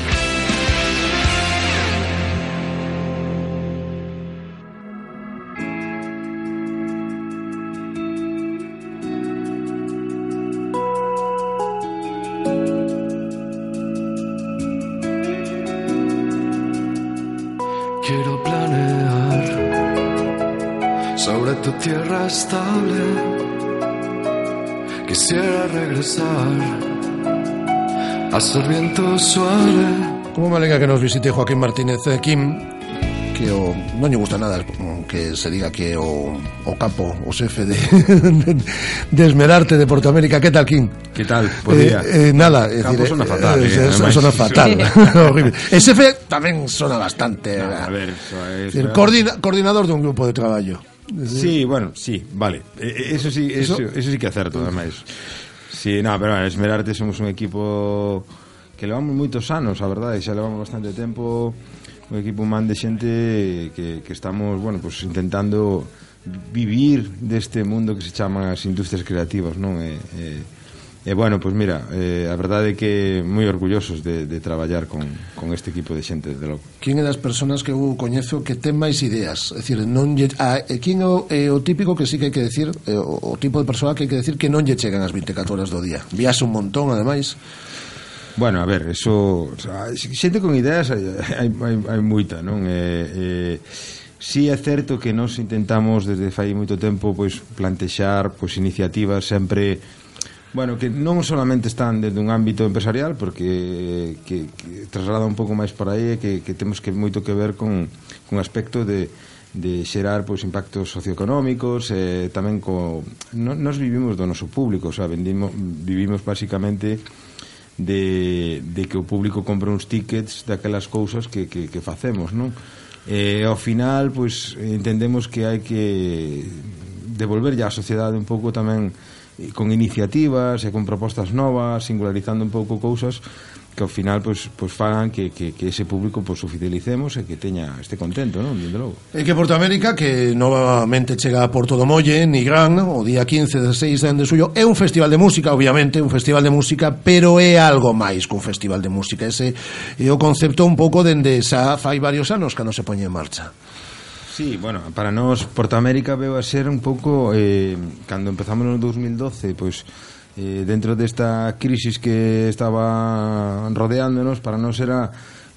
Estable. Quisiera regresar a ser viento suave. Como me alegra que nos visite Joaquín Martínez eh, Kim que o, non lle gusta nada que se diga que o, o capo, o xefe de, de, de Esmerarte de Porto América. Que tal, Kim? Que tal? Día. Eh, eh, nada, é dicir, sona fatal, eh, eh, eh, sona fatal. Horrible. E xefe tamén sona bastante. A ver, eso es- Dicir, coordina, coordinador dun grupo de traballo. Sí, bueno, sí, vale. Eso sí, eso, eso, eso sí que acerto, ademais. Sí, no, pero bueno, Esmerarte somos un equipo que levamos moitos anos, a verdade, xa levamos bastante tempo un equipo man de xente que, que estamos, bueno, pues intentando vivir deste mundo que se chama as industrias creativas, non? E, eh, eh, E, bueno, pois pues mira, eh, a verdade é que moi orgullosos de, de traballar con, con este equipo de xente, de logo. Quén é das persoas que eu coñezo que ten máis ideas? É dicir, non lle... A, e, quén é o, é o típico que sí que hai que decir, é, o, o tipo de persoa que hai que decir que non lle chegan as 24 horas do día. Viaxe un montón, ademais. Bueno, a ver, eso... O sea, xente con ideas hai, hai, hai, hai moita, non? Eh, eh, Si sí, é certo que nós intentamos desde fai moito tempo pois plantexar pois iniciativas sempre Bueno, que non solamente están desde un ámbito empresarial porque que, que traslada un pouco máis para aí que, que temos que moito que ver con, con aspecto de, de xerar pois, impactos socioeconómicos eh, tamén co... No, nos vivimos do noso público o sea, vendimos, vivimos basicamente de, de que o público compra uns tickets daquelas cousas que, que, que facemos non? Eh, ao final pois, entendemos que hai que devolverlle á sociedade un pouco tamén Eh, con iniciativas e con propostas novas, singularizando un pouco cousas que ao final pois, pois fagan que, que, que ese público pois, o fidelicemos e que teña este contento, non? Dende logo. E que Porto América, que novamente chega a Porto do Molle, ni gran, o día 15 de 6 de suyo, é un festival de música, obviamente, un festival de música, pero é algo máis que un festival de música. Ese é o concepto un pouco dende xa fai varios anos que non se poñe en marcha. Sí, bueno, para nós Portoamérica veo a ser un pouco eh, cando empezamos no 2012, pois eh, dentro desta crisis que estaba rodeándonos, para nós era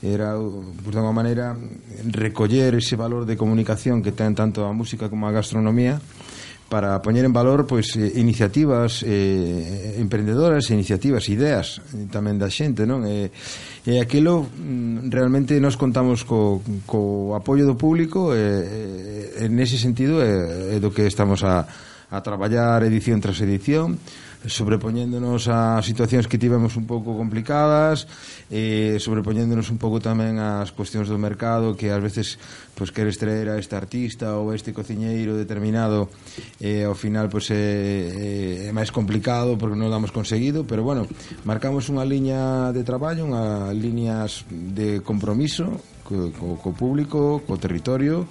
era, por de unha maneira, recoller ese valor de comunicación que ten tanto a música como a gastronomía para poñer en valor pois eh, iniciativas eh, emprendedoras, iniciativas, ideas eh, tamén da xente, non? E, e aquilo mm, realmente nos contamos co, co apoio do público e, e ese sentido é, é do que estamos a, a traballar edición tras edición sobrepoñéndonos a situacións que tivemos un pouco complicadas eh, sobrepoñéndonos un pouco tamén ás cuestións do mercado que ás veces pois, queres traer a este artista ou a este cociñeiro determinado e eh, ao final pois, é, é, é máis complicado porque non o damos conseguido pero bueno, marcamos unha liña de traballo unha líneas de compromiso co, co, co público, co territorio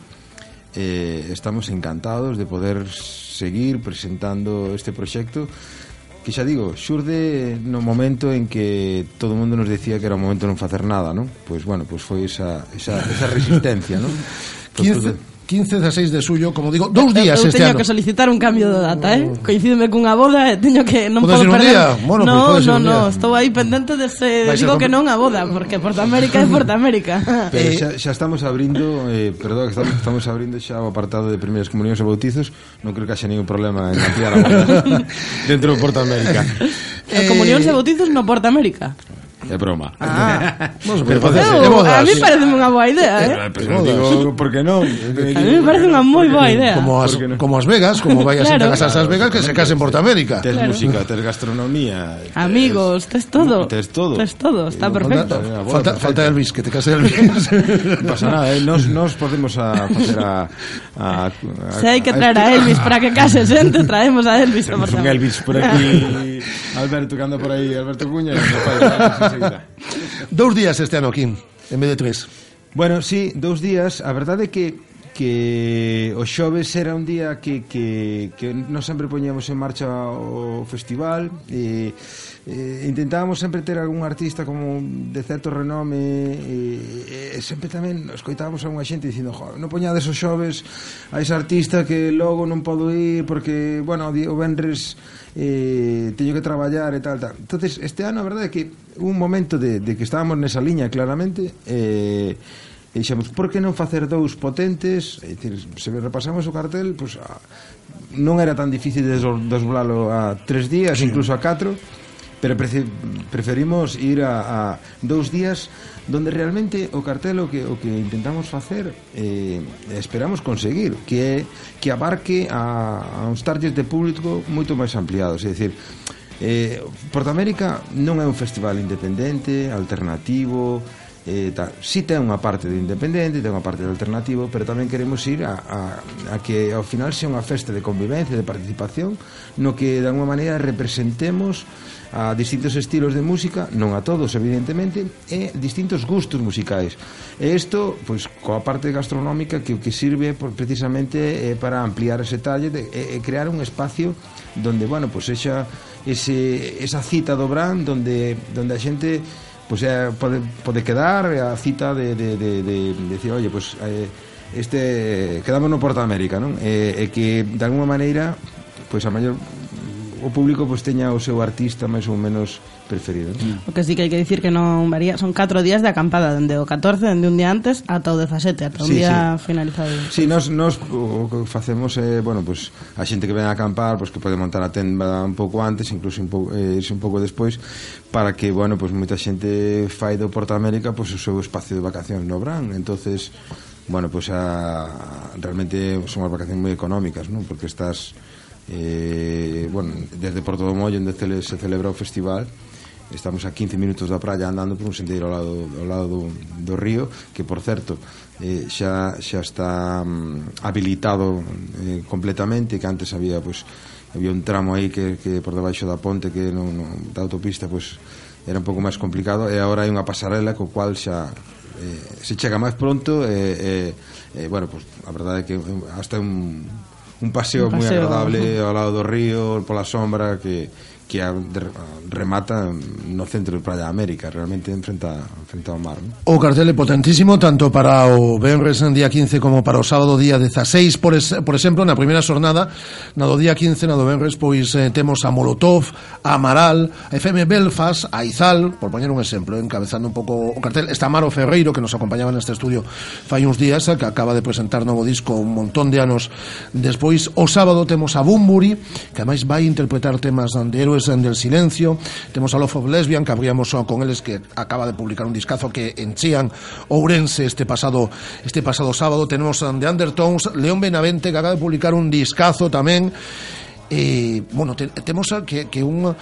eh, estamos encantados de poder seguir presentando este proxecto que xa digo, xurde no momento en que todo o mundo nos decía que era o momento de non facer nada, non? Pois, bueno, pois foi esa, esa, esa resistencia, non? 15, 15 e 16 de xullo, como digo, dous días eu, eu este teño ano. que solicitar un cambio de data, eh? Mm. Coincídeme cunha boda e teño que non podo perder. Día? bueno, no, pues, no, no, estou aí pendente de se digo ser... que non a boda, porque Porta América é Porta América. Pero eh, xa, xa estamos abrindo, eh, perdón, estamos, estamos abrindo xa o apartado de primeiras comunións e bautizos, non creo que haxa ningún problema en ampliar a boda dentro do Porta América. Eh, comunións e bautizos no Porta América. É broma. Ah, pero facer, eu, a mí parece unha boa idea, eh? eh. eh pero digo, por que non? A mí eh, me parece unha moi boa idea. Como as, no? como as Vegas, como vayas claro. a casas as Vegas que se casen por América. Tes claro. música, tes gastronomía. Amigos, tes todo. Tes todo. Tes todo, está perfecto. Falta, falta, Elvis, que te case Elvis. non pasa nada, eh? Nos, nos podemos a facer a... a, a se hai que traer a Elvis para que case xente, traemos a Elvis. Temos un Elvis por aquí, Alberto, que anda por aí, Alberto Cuña. dous días este ano, aquí, en vez de tres. Bueno, sí, dous días. A verdade é que que o xoves era un día que, que, que non sempre poñíamos en marcha o festival e, e intentábamos sempre ter algún artista como de certo renome e, e, e sempre tamén escoitábamos a unha xente dicindo jo, non poñades o xoves a ese artista que logo non podo ir porque, bueno, o Benres eh, teño que traballar e tal, tal. entonces este ano a verdade é que un momento de, de que estábamos nesa liña claramente eh, e dixemos, por que non facer dous potentes? É dicir, se repasamos o cartel, pois, pues, a, non era tan difícil desdoblalo a tres días, sí. incluso a catro, pero preferimos ir a, a dous días donde realmente o cartel o que, o que intentamos facer eh, esperamos conseguir que que abarque a, a uns targets de público moito máis ampliados, é dicir eh, Porto América non é un festival independente, alternativo eh, tal. Si ten unha parte de independente, ten unha parte de alternativo, pero tamén queremos ir a, a, a que ao final sea unha festa de convivencia, de participación, no que de alguma maneira representemos a distintos estilos de música, non a todos, evidentemente, e distintos gustos musicais. E isto, pois, coa parte gastronómica que o que sirve por, precisamente eh, para ampliar ese talle de, e, e crear un espacio donde, bueno, pois esa, ese, esa cita do Brand donde, donde a xente pois, é, pode, pode quedar a cita de, de, de, de, de decir, oye, pois... Eh, este quedamos no Porta América, non? E, e que de alguma maneira pois a maior o público pois teña o seu artista máis ou menos preferido. ¿no? O que sí que hai que dicir que non varía, son 4 días de acampada, dende o 14, dende un día antes ata o 17, ata un sí, día sí. finalizado. Sí, nos nos o que facemos é, eh, bueno, pois pues, a xente que ven a acampar, pois pues, que pode montar a tenda un pouco antes, incluso un pouco eh, irse un pouco despois para que, bueno, pois pues, moita xente fai do Porta América pois pues, o seu espacio de vacacións no Bran, entonces bueno, pois pues, a, realmente son as vacacións moi económicas, non? Porque estás Eh, bueno, desde Porto do Mollo, onde cele, se celebra o festival, estamos a 15 minutos da praia andando por un sendeiro ao lado, ao lado do, do río que por certo eh, xa, xa está mm, habilitado eh, completamente que antes había pois, había un tramo aí que, que por debaixo da ponte que non, non, da autopista pois, era un pouco máis complicado e agora hai unha pasarela co cual xa eh, se chega máis pronto e, eh, eh, eh, bueno, pois, a verdade é que eh, hasta un un paseo, Un paseo. agradable ao lado do río, pola sombra que, que a remata no centro de Praia América, realmente enfrenta, enfrenta ao mar. ¿no? O cartel é potentísimo tanto para o Benres en día 15 como para o sábado día 16, por, es, por exemplo, na primeira xornada, na do día 15, na do Benres, pois eh, temos a Molotov, a Amaral, a FM Belfast, a Izal, por poñer un exemplo, encabezando un pouco o cartel, está Maro Ferreiro, que nos acompañaba neste estudio fai uns días, eh, que acaba de presentar novo disco un montón de anos despois, o sábado temos a Bumburi, que ademais vai interpretar temas de héroes Voces del Silencio, temos a Love of Lesbian, que abríamos con eles que acaba de publicar un discazo que enchían Ourense este pasado este pasado sábado, tenemos a The Undertones, León Benavente que acaba de publicar un discazo tamén e, bueno, te, temos a, que, que un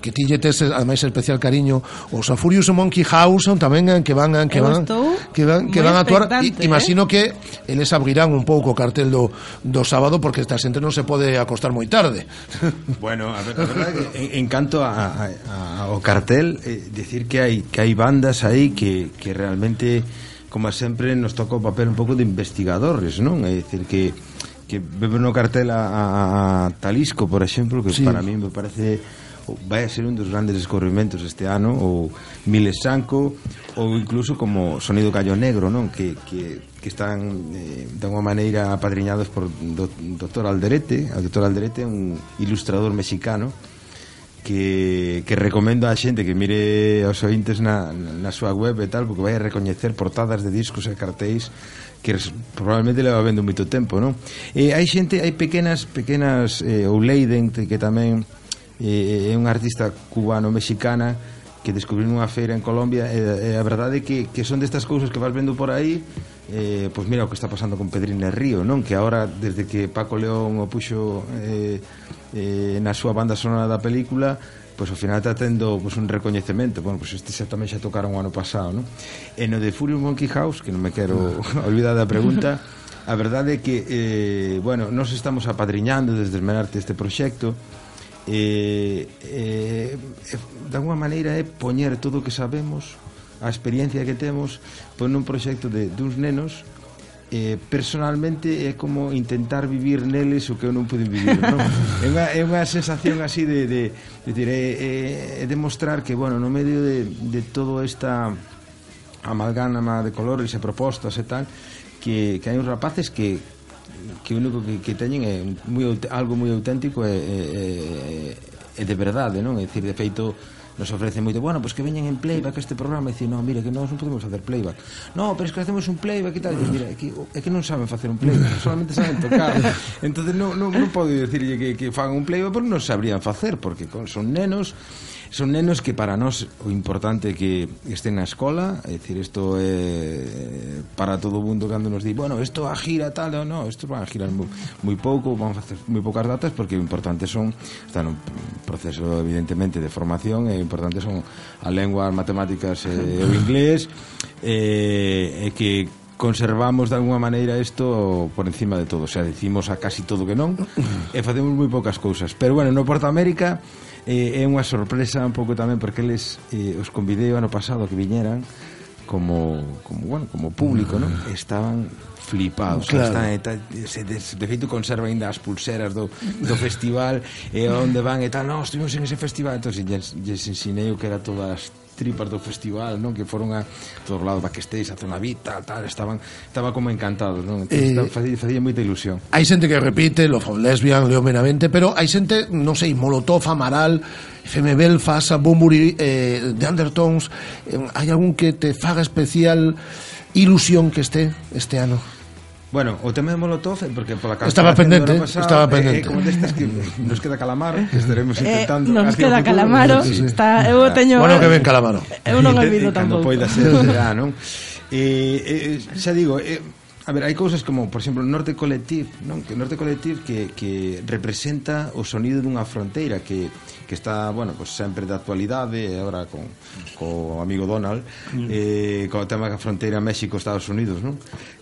que ti lle tes ademais especial cariño os a Furious Monkey House tamén eh, eh, que van que van que van que van a actuar. Eh? imagino que eles abrirán un pouco o cartel do, do sábado porque esta xente non se pode acostar moi tarde. Bueno a, ver, a verdade que en, en canto a, a, a, ao cartel eh, decir que hai que hai bandas aí que, que realmente como sempre nos toca o papel un pouco de investigadores non? É dicir que que bebe no cartel a, a, a Talisco, por exemplo, que sí. para mí me parece vai a ser un dos grandes descubrimentos este ano ou Miles Sanco ou incluso como Sonido Gallo Negro non que, que, que están eh, de unha maneira apadriñados por do, Dr. Alderete o Dr. Alderete é un ilustrador mexicano que, que recomendo a xente que mire aos ointes na, na súa web e tal, porque vai a recoñecer portadas de discos e cartéis que probablemente leva vendo moito tempo, non? E hai xente, hai pequenas, pequenas, eh, ou Leiden, que tamén eh, é unha artista cubano-mexicana que descubrí nunha feira en Colombia e, e a verdade é que, que son destas cousas que vas vendo por aí eh, pois mira o que está pasando con Pedrina Río non que agora desde que Paco León o puxo eh, eh, na súa banda sonora da película pois ao final está tendo pois, un recoñecemento bueno, pois este xa tamén xa tocaron o ano pasado non? e no de Furious Monkey House que non me quero olvidar da pregunta a verdade é que eh, bueno, nos estamos apadriñando desde Esmerarte este proxecto eh, eh, eh, de alguma maneira é poñer todo o que sabemos a experiencia que temos pois nun proxecto de duns nenos eh, personalmente é como intentar vivir neles o que eu non pude vivir non? é, unha, é unha sensación así de, de, de, de, é, é, demostrar que bueno, no medio de, de toda esta amalgama de colores e propostas e tal que, que hai uns rapaces que que o único que, que teñen é moi, algo moi auténtico e, e, e, e de verdade non? é dicir, de feito nos ofrece moito, bueno, pois pues que veñen en playback este programa e dicir, no, mira, que nós non podemos facer playback. No, pero es que hacemos un playback e tal. dicir, mira, é que, é que non saben facer un playback, solamente saben tocar. entonces non, non, non podo dicirlle que, que fan un playback porque non sabrían facer, porque son nenos Son nenos que para nós o importante é que estén na escola, é dicir, isto é eh, para todo o mundo cando nos di, bueno, isto a gira tal, ou no, isto van a girar moi, moi pouco, van a facer moi poucas datas porque o importante son está un proceso evidentemente de formación e o importante son a lengua, as matemáticas e o inglés e, e que conservamos de alguma maneira isto por encima de todo, o sea, decimos a casi todo que non e facemos moi poucas cousas. Pero bueno, no Porto América eh, é unha sorpresa un pouco tamén porque eles eh, os convidei o ano pasado que viñeran como como bueno, como público, non? Estaban flipados, claro. están eh, e tal, se de, de feito conserva ainda as pulseras do, do festival e onde van e tal, non, estivemos en ese festival, entón lles, lles ensinei o que era todas tripas do festival, non? Que foron a todos lados, backstage, a zona Vita, tal, estaban estaba como encantados, non? Entón, eh, facía, facía moita ilusión. Hai xente que repite, lo of Lesbian, leo Benavente, pero hai xente, non sei, Molotov, Amaral, FM Belfast, Bumburi, eh, de Undertones, eh, hai algún que te faga especial ilusión que este este ano? Bueno, o tema de Molotov é porque pola canción Estaba pendente, pasado, estaba eh, pendente. Eh, como destas que nos queda calamar, que estaremos eh, intentando. Eh, nos queda calamaro, sí. está eu ah. teño Bueno que ven calamaro. Eu non olvido tampouco. Cando poida ser, será, non? Eh, eh, xa digo, eh, A ver, hai cousas como, por exemplo, Norte Collective, non? Que Norte Collective que, que representa o sonido dunha fronteira que que está, bueno, pues sempre de actualidade, e agora con co amigo Donald, eh, co tema da fronteira México-Estados Unidos, non?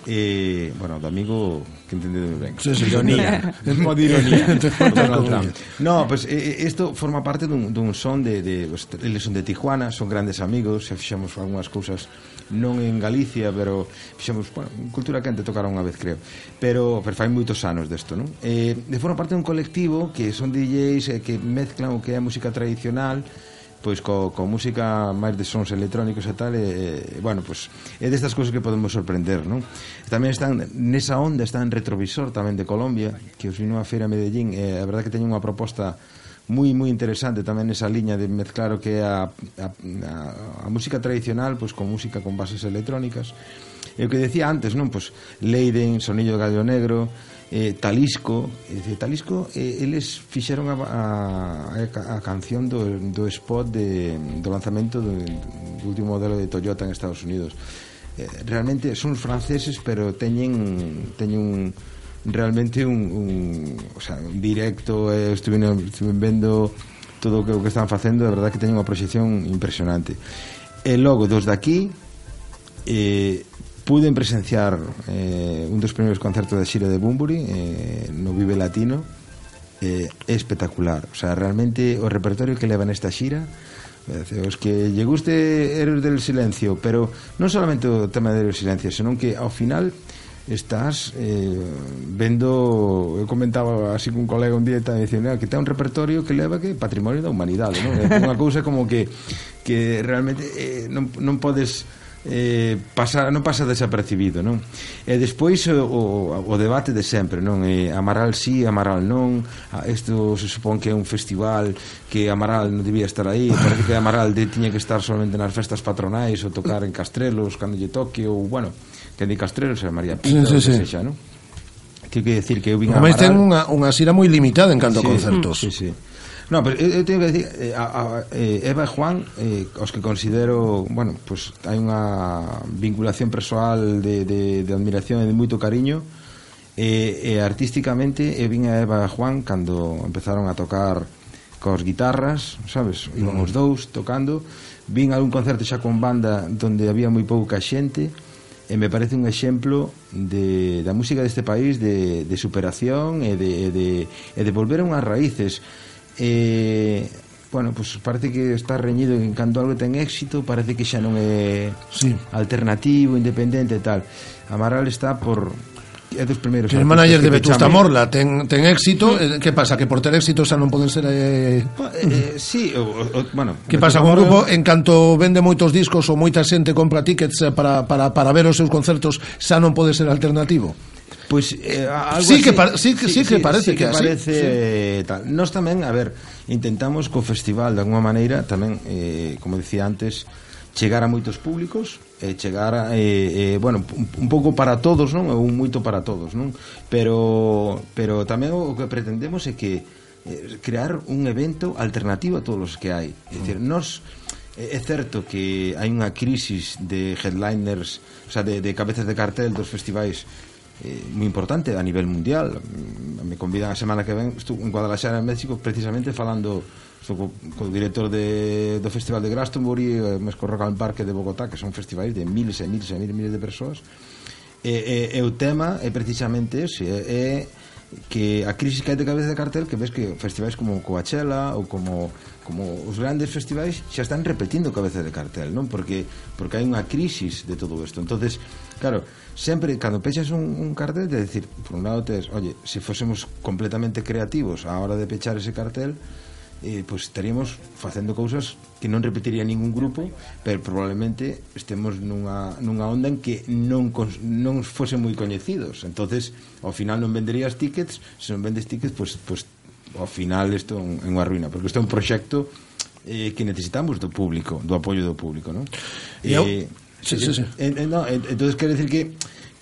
Eh, bueno, do amigo que entendedes ben. Sí, sí, ironía, pode ironía. Donald Trump. No, pues isto eh, forma parte dun, dun son de, de, pues, eles son de Tijuana, son grandes amigos, se fixamos algunhas cousas non en Galicia, pero fixemos, bueno, cultura quente tocaron unha vez, creo. Pero, pero fai moitos anos desto, non? Eh, de forma parte dun colectivo que son DJs eh, que mezclan o que é música tradicional pois co, co música máis de sons electrónicos e tal e, e bueno, pois é destas cousas que podemos sorprender, non? Tamén están nesa onda, están en retrovisor tamén de Colombia, que os vino a feira a Medellín, e a verdade que teñen unha proposta moi moi interesante tamén esa liña de mezclar o que é a, a, a, a música tradicional pois con música con bases electrónicas. E o que decía antes non pois Leiden, Sonillo de Gallo Negro eh, Talisco. Eh, Talisco eh, eles fixeron a, a, a canción do, do spot de, do lanzamento do, do último modelo de Toyota en Estados Unidos. Eh, realmente son franceses pero teñen teñen un realmente un, un, o sea, un directo eh, estuve, estuve vendo todo o que, o que están facendo, de verdade que teñen unha proxección impresionante. E logo, dos daqui, eh, puden presenciar eh, un dos primeiros concertos da xira de Bumburi eh, no Vive Latino eh, espectacular, o sea, realmente o repertorio que levan esta xira eh, os que lle guste Héroes del Silencio pero non solamente o tema de Héroes del Silencio senón que ao final eh, estás eh, vendo eu comentaba así cun colega un día e dicendo que ten un repertorio que leva que patrimonio da humanidade non? é unha cousa como que que realmente eh, non, non podes eh, pasa, non pasa desapercibido non e despois eh, o, o o debate de sempre non e Amaral sí, Amaral non ah, isto se supón que é un festival que Amaral non debía estar aí parece que Amaral de, tiña que estar solamente nas festas patronais ou tocar en Castrelos cando lle toque ou bueno que di Castrelos é María Pinto sí, sí, sí. que sexa non que que decir que eu vin a Amaral... ten unha, unha xira moi limitada en canto sí, a concertos. Sí, sí. No, pero eu, eu teño que decir eh, a, a, eh, Eva e Juan eh, os que considero, bueno, pues hai unha vinculación persoal de, de, de admiración e de moito cariño e, e artísticamente eu vin a Eva e a Juan cando empezaron a tocar cos guitarras, sabes? Iban os mm. dous tocando. Vin algún concerto xa con banda donde había moi pouca xente e me parece un exemplo de, da música deste país de, de superación e de, e de, e de volver a unhas raíces eh, bueno, pues parece que está reñido en canto algo ten éxito, parece que xa non é sí. alternativo, independente e tal. Amaral está por é dos primeiros. Que o manager que de Vetusta Morla ten, ten éxito, sí. eh, que pasa? Que por ter éxito xa non poden ser... Eh... Eh, eh sí, o, o, bueno... Que pasa con un grupo en canto vende moitos discos ou moita xente compra tickets eh, para, para, para ver os seus concertos xa non pode ser alternativo? Pois eh, algo sí que sí que sí, sí que parece sí, que, que parece sí. tal. Nós tamén, a ver, intentamos co festival de alguma maneira tamén eh, como dicía antes, chegar a moitos públicos e eh, chegar a, eh, eh, bueno, un, un pouco para todos, non? Ou moito para todos, non? Pero pero tamén o que pretendemos é que eh, crear un evento alternativo a todos os que hai. É dicir, mm. nós eh, É certo que hai unha crisis de headliners, o sea, de, de cabezas de cartel dos festivais eh, moi importante a nivel mundial mm, me convidan a semana que ven estou en Guadalajara, en México, precisamente falando estou co, co director de, do Festival de Glastonbury eh, e mes co Rock and Parque de Bogotá que son festivais de miles e miles e miles, miles de persoas e, e, e o tema é precisamente ese é, é que a crisis que hai de cabeza de cartel que ves que festivais como Coachella ou como como os grandes festivais xa están repetindo cabeza de cartel, non? Porque porque hai unha crisis de todo isto. Entonces, claro, sempre cando pechas un, un cartel de decir, por un lado tes, oye, se si fósemos completamente creativos a hora de pechar ese cartel, eh, pois pues estaríamos facendo cousas que non repetiría ningún grupo, pero probablemente estemos nunha, nunha onda en que non, non fose moi coñecidos. entonces ao final non venderías tickets, se non vendes tickets, pois, pues, pois pues, ao final isto é unha ruina, porque isto é un proxecto eh, que necesitamos do público, do apoio do público, non? E, eh, Sí, sí, sí. Eh, no, entonces quero decir que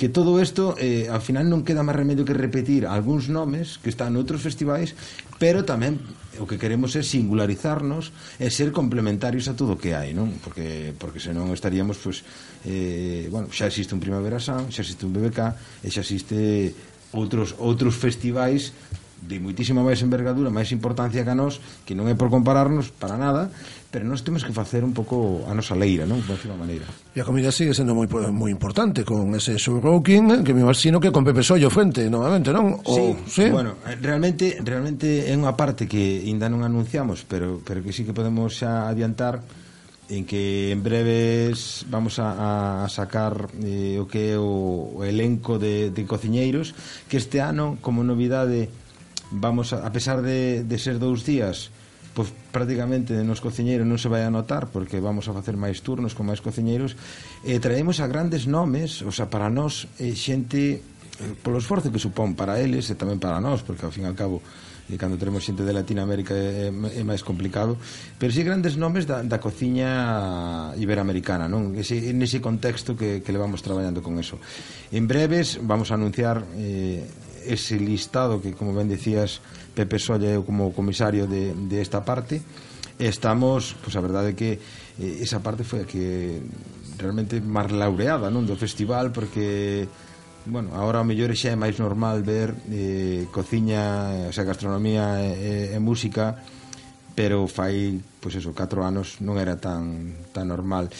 que todo isto eh, ao final non queda máis remedio que repetir algúns nomes que están noutros festivais, pero tamén o que queremos é singularizarnos e ser complementarios a todo o que hai, non? Porque porque senón estaríamos pues, eh, bueno, xa existe un Primavera Sound, xa existe un BBK, e xa existe outros outros festivais de muitísima máis envergadura, máis importancia que a nós, que non é por compararnos para nada, pero nós temos que facer un pouco a nosa leira, non? De alguma maneira. E a comida sigue sendo moi moi importante con ese showroking que me imagino que con Pepe Sollo frente, novamente, non? O, sí, sí, bueno, realmente realmente é unha parte que ainda non anunciamos, pero pero que sí que podemos xa adiantar en que en breves vamos a, a sacar eh, o que é o, o elenco de, de cociñeiros que este ano como novidade vamos a, a pesar de, de ser dous días pois prácticamente nos cociñeiros non se vai a notar porque vamos a facer máis turnos con máis cociñeiros e traemos a grandes nomes, o sea, para nós eh, xente eh, polo esforzo que supón para eles e tamén para nós, porque ao fin e ao cabo e cando teremos xente de Latinoamérica eh, eh, é, é máis complicado, pero si sí grandes nomes da, da cociña iberoamericana, non? Ese, en ese contexto que, que levamos traballando con eso. En breves vamos a anunciar eh, ese listado que, como ben decías, Pepe Solla é como comisario de, de esta parte, estamos, pois pues, a verdade é que eh, esa parte foi a que realmente máis laureada non do festival, porque bueno, agora ao mellor xa é máis normal ver eh, cociña, o sea, gastronomía e, e música, pero fai, pois pues eso, 4 anos non era tan, tan normal.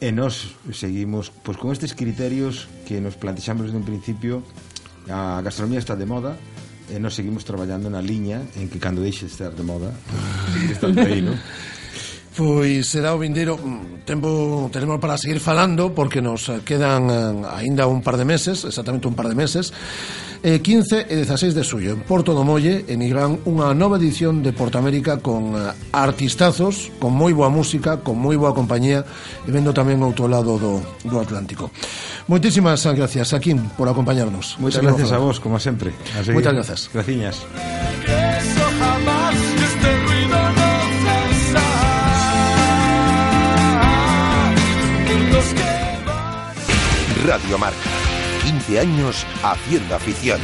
E nós seguimos pois, pues, con estes criterios que nos plantexamos desde un principio A gastronomía está de moda e nós seguimos traballando na liña en que cando deixe de estar de moda, ah. estando aí, non? Pois será o vindeiro mm, tempo tenemos para seguir falando porque nos eh, quedan eh, aínda un par de meses, exactamente un par de meses, eh, 15 e 16 de suyo en Porto do Molle en Irán unha nova edición de Portamérica con eh, artistazos, con moi boa música, con moi boa compañía e vendo tamén outro lado do, do Atlántico. Moitísimas gracias, Aquín, por acompañarnos. Moitas gracias a vos, como sempre. Moitas gracias. Graciñas. Radio Marca. 15 años haciendo afición.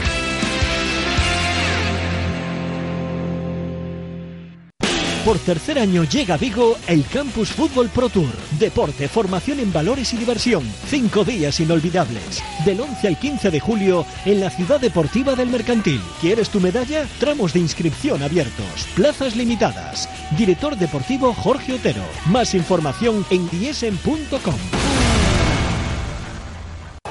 Por tercer año llega a Vigo el Campus Fútbol Pro Tour. Deporte, formación en valores y diversión. Cinco días inolvidables. Del 11 al 15 de julio en la Ciudad Deportiva del Mercantil. ¿Quieres tu medalla? Tramos de inscripción abiertos. Plazas limitadas. Director deportivo Jorge Otero. Más información en diesen.com.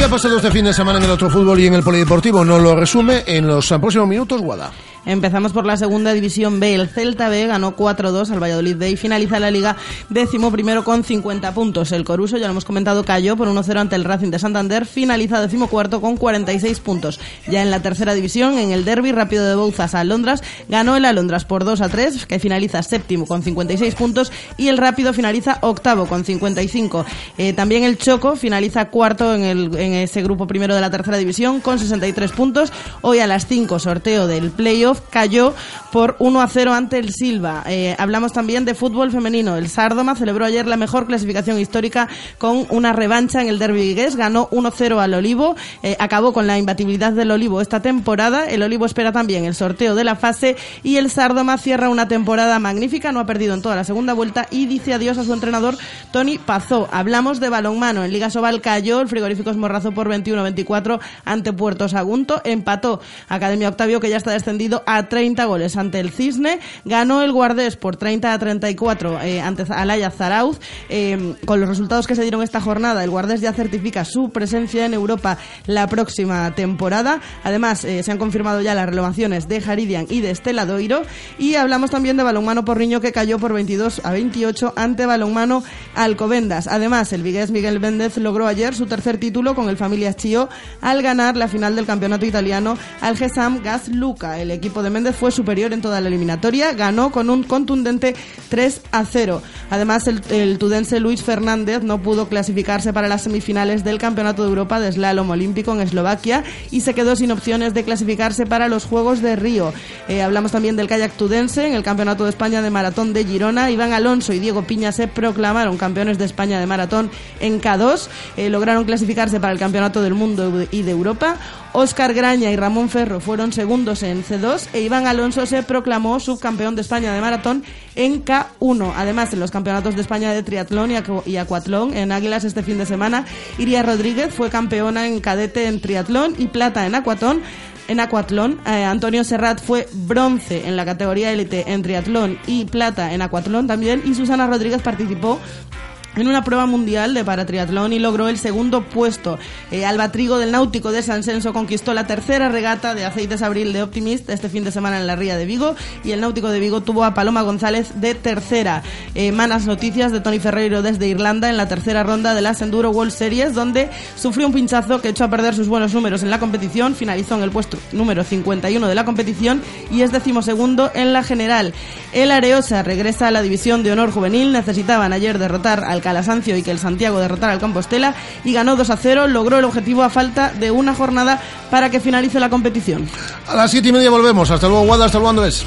Qué ha pasado este fin de semana en el otro fútbol y en el polideportivo? Nos lo resume en los próximos minutos Guada. Empezamos por la segunda división B. El Celta B ganó 4-2 al Valladolid B y finaliza la liga décimo primero con 50 puntos. El Coruso, ya lo hemos comentado, cayó por 1-0 ante el Racing de Santander, finaliza décimo cuarto con 46 puntos. Ya en la tercera división, en el derby rápido de Bouzas a Alondras, ganó el Alondras por 2-3, que finaliza séptimo con 56 puntos y el rápido finaliza octavo con 55. Eh, también el Choco finaliza cuarto en, el, en ese grupo primero de la tercera división con 63 puntos. Hoy a las 5 sorteo del playoff cayó por 1 a 0 ante el Silva. Eh, hablamos también de fútbol femenino. El Sardoma celebró ayer la mejor clasificación histórica con una revancha en el Derby Vigués. Ganó 1-0 al Olivo. Eh, acabó con la imbatibilidad del Olivo esta temporada. El Olivo espera también el sorteo de la fase y el Sardoma cierra una temporada magnífica. No ha perdido en toda la segunda vuelta y dice adiós a su entrenador Tony Pazó. Hablamos de balonmano. En Liga Sobal cayó el frigorífico Morrazo por 21-24 ante Puerto Sagunto. Empató Academia Octavio que ya está descendido 0 a 30 goles ante el Cisne. Ganó el Guardés por 30 a 34 eh, ante Alaya Zarauz. Eh, con los resultados que se dieron esta jornada, el Guardés ya certifica su presencia en Europa la próxima temporada. Además, eh, se han confirmado ya las renovaciones de Jaridian y de Estela Doiro. Y hablamos también de Balonmano Porriño que cayó por 22 a 28 ante Balonmano Alcobendas. Además, el vigués Miguel Méndez logró ayer su tercer título con el Familias Chio al ganar la final del campeonato italiano al Gesam Gaz Luca. El equipo de Méndez fue superior en toda la eliminatoria, ganó con un contundente 3 a 0. Además, el, el tudense Luis Fernández no pudo clasificarse para las semifinales del Campeonato de Europa de Slalom Olímpico en Eslovaquia y se quedó sin opciones de clasificarse para los Juegos de Río. Eh, hablamos también del kayak tudense en el Campeonato de España de Maratón de Girona. Iván Alonso y Diego Piña se proclamaron campeones de España de maratón en K2. Eh, lograron clasificarse para el Campeonato del Mundo y de Europa. Óscar Graña y Ramón Ferro fueron segundos en C2 e Iván Alonso se proclamó subcampeón de España de maratón en K1. Además, en los campeonatos de España de triatlón y, acu- y acuatlón en Águilas este fin de semana, Iria Rodríguez fue campeona en cadete en triatlón y plata en acuatón. En acuatlón, Eh, Antonio Serrat fue bronce en la categoría élite en triatlón y plata en acuatlón también. Y Susana Rodríguez participó en una prueba mundial de paratriatlón y logró el segundo puesto. Eh, Alba Trigo del Náutico de San Censo conquistó la tercera regata de Aceites Abril de Optimist este fin de semana en la Ría de Vigo y el Náutico de Vigo tuvo a Paloma González de tercera. Eh, malas noticias de Tony Ferreiro desde Irlanda en la tercera ronda de las Enduro World Series donde sufrió un pinchazo que echó a perder sus buenos números en la competición, finalizó en el puesto número 51 de la competición y es decimosegundo en la general. El Areosa regresa a la división de honor juvenil, necesitaban ayer derrotar al Calasancio y que el Santiago derrotara al Compostela y ganó 2 a 0, logró el objetivo a falta de una jornada para que finalice la competición. A las siete y media volvemos. Hasta luego, Guada. Hasta luego, Andrés.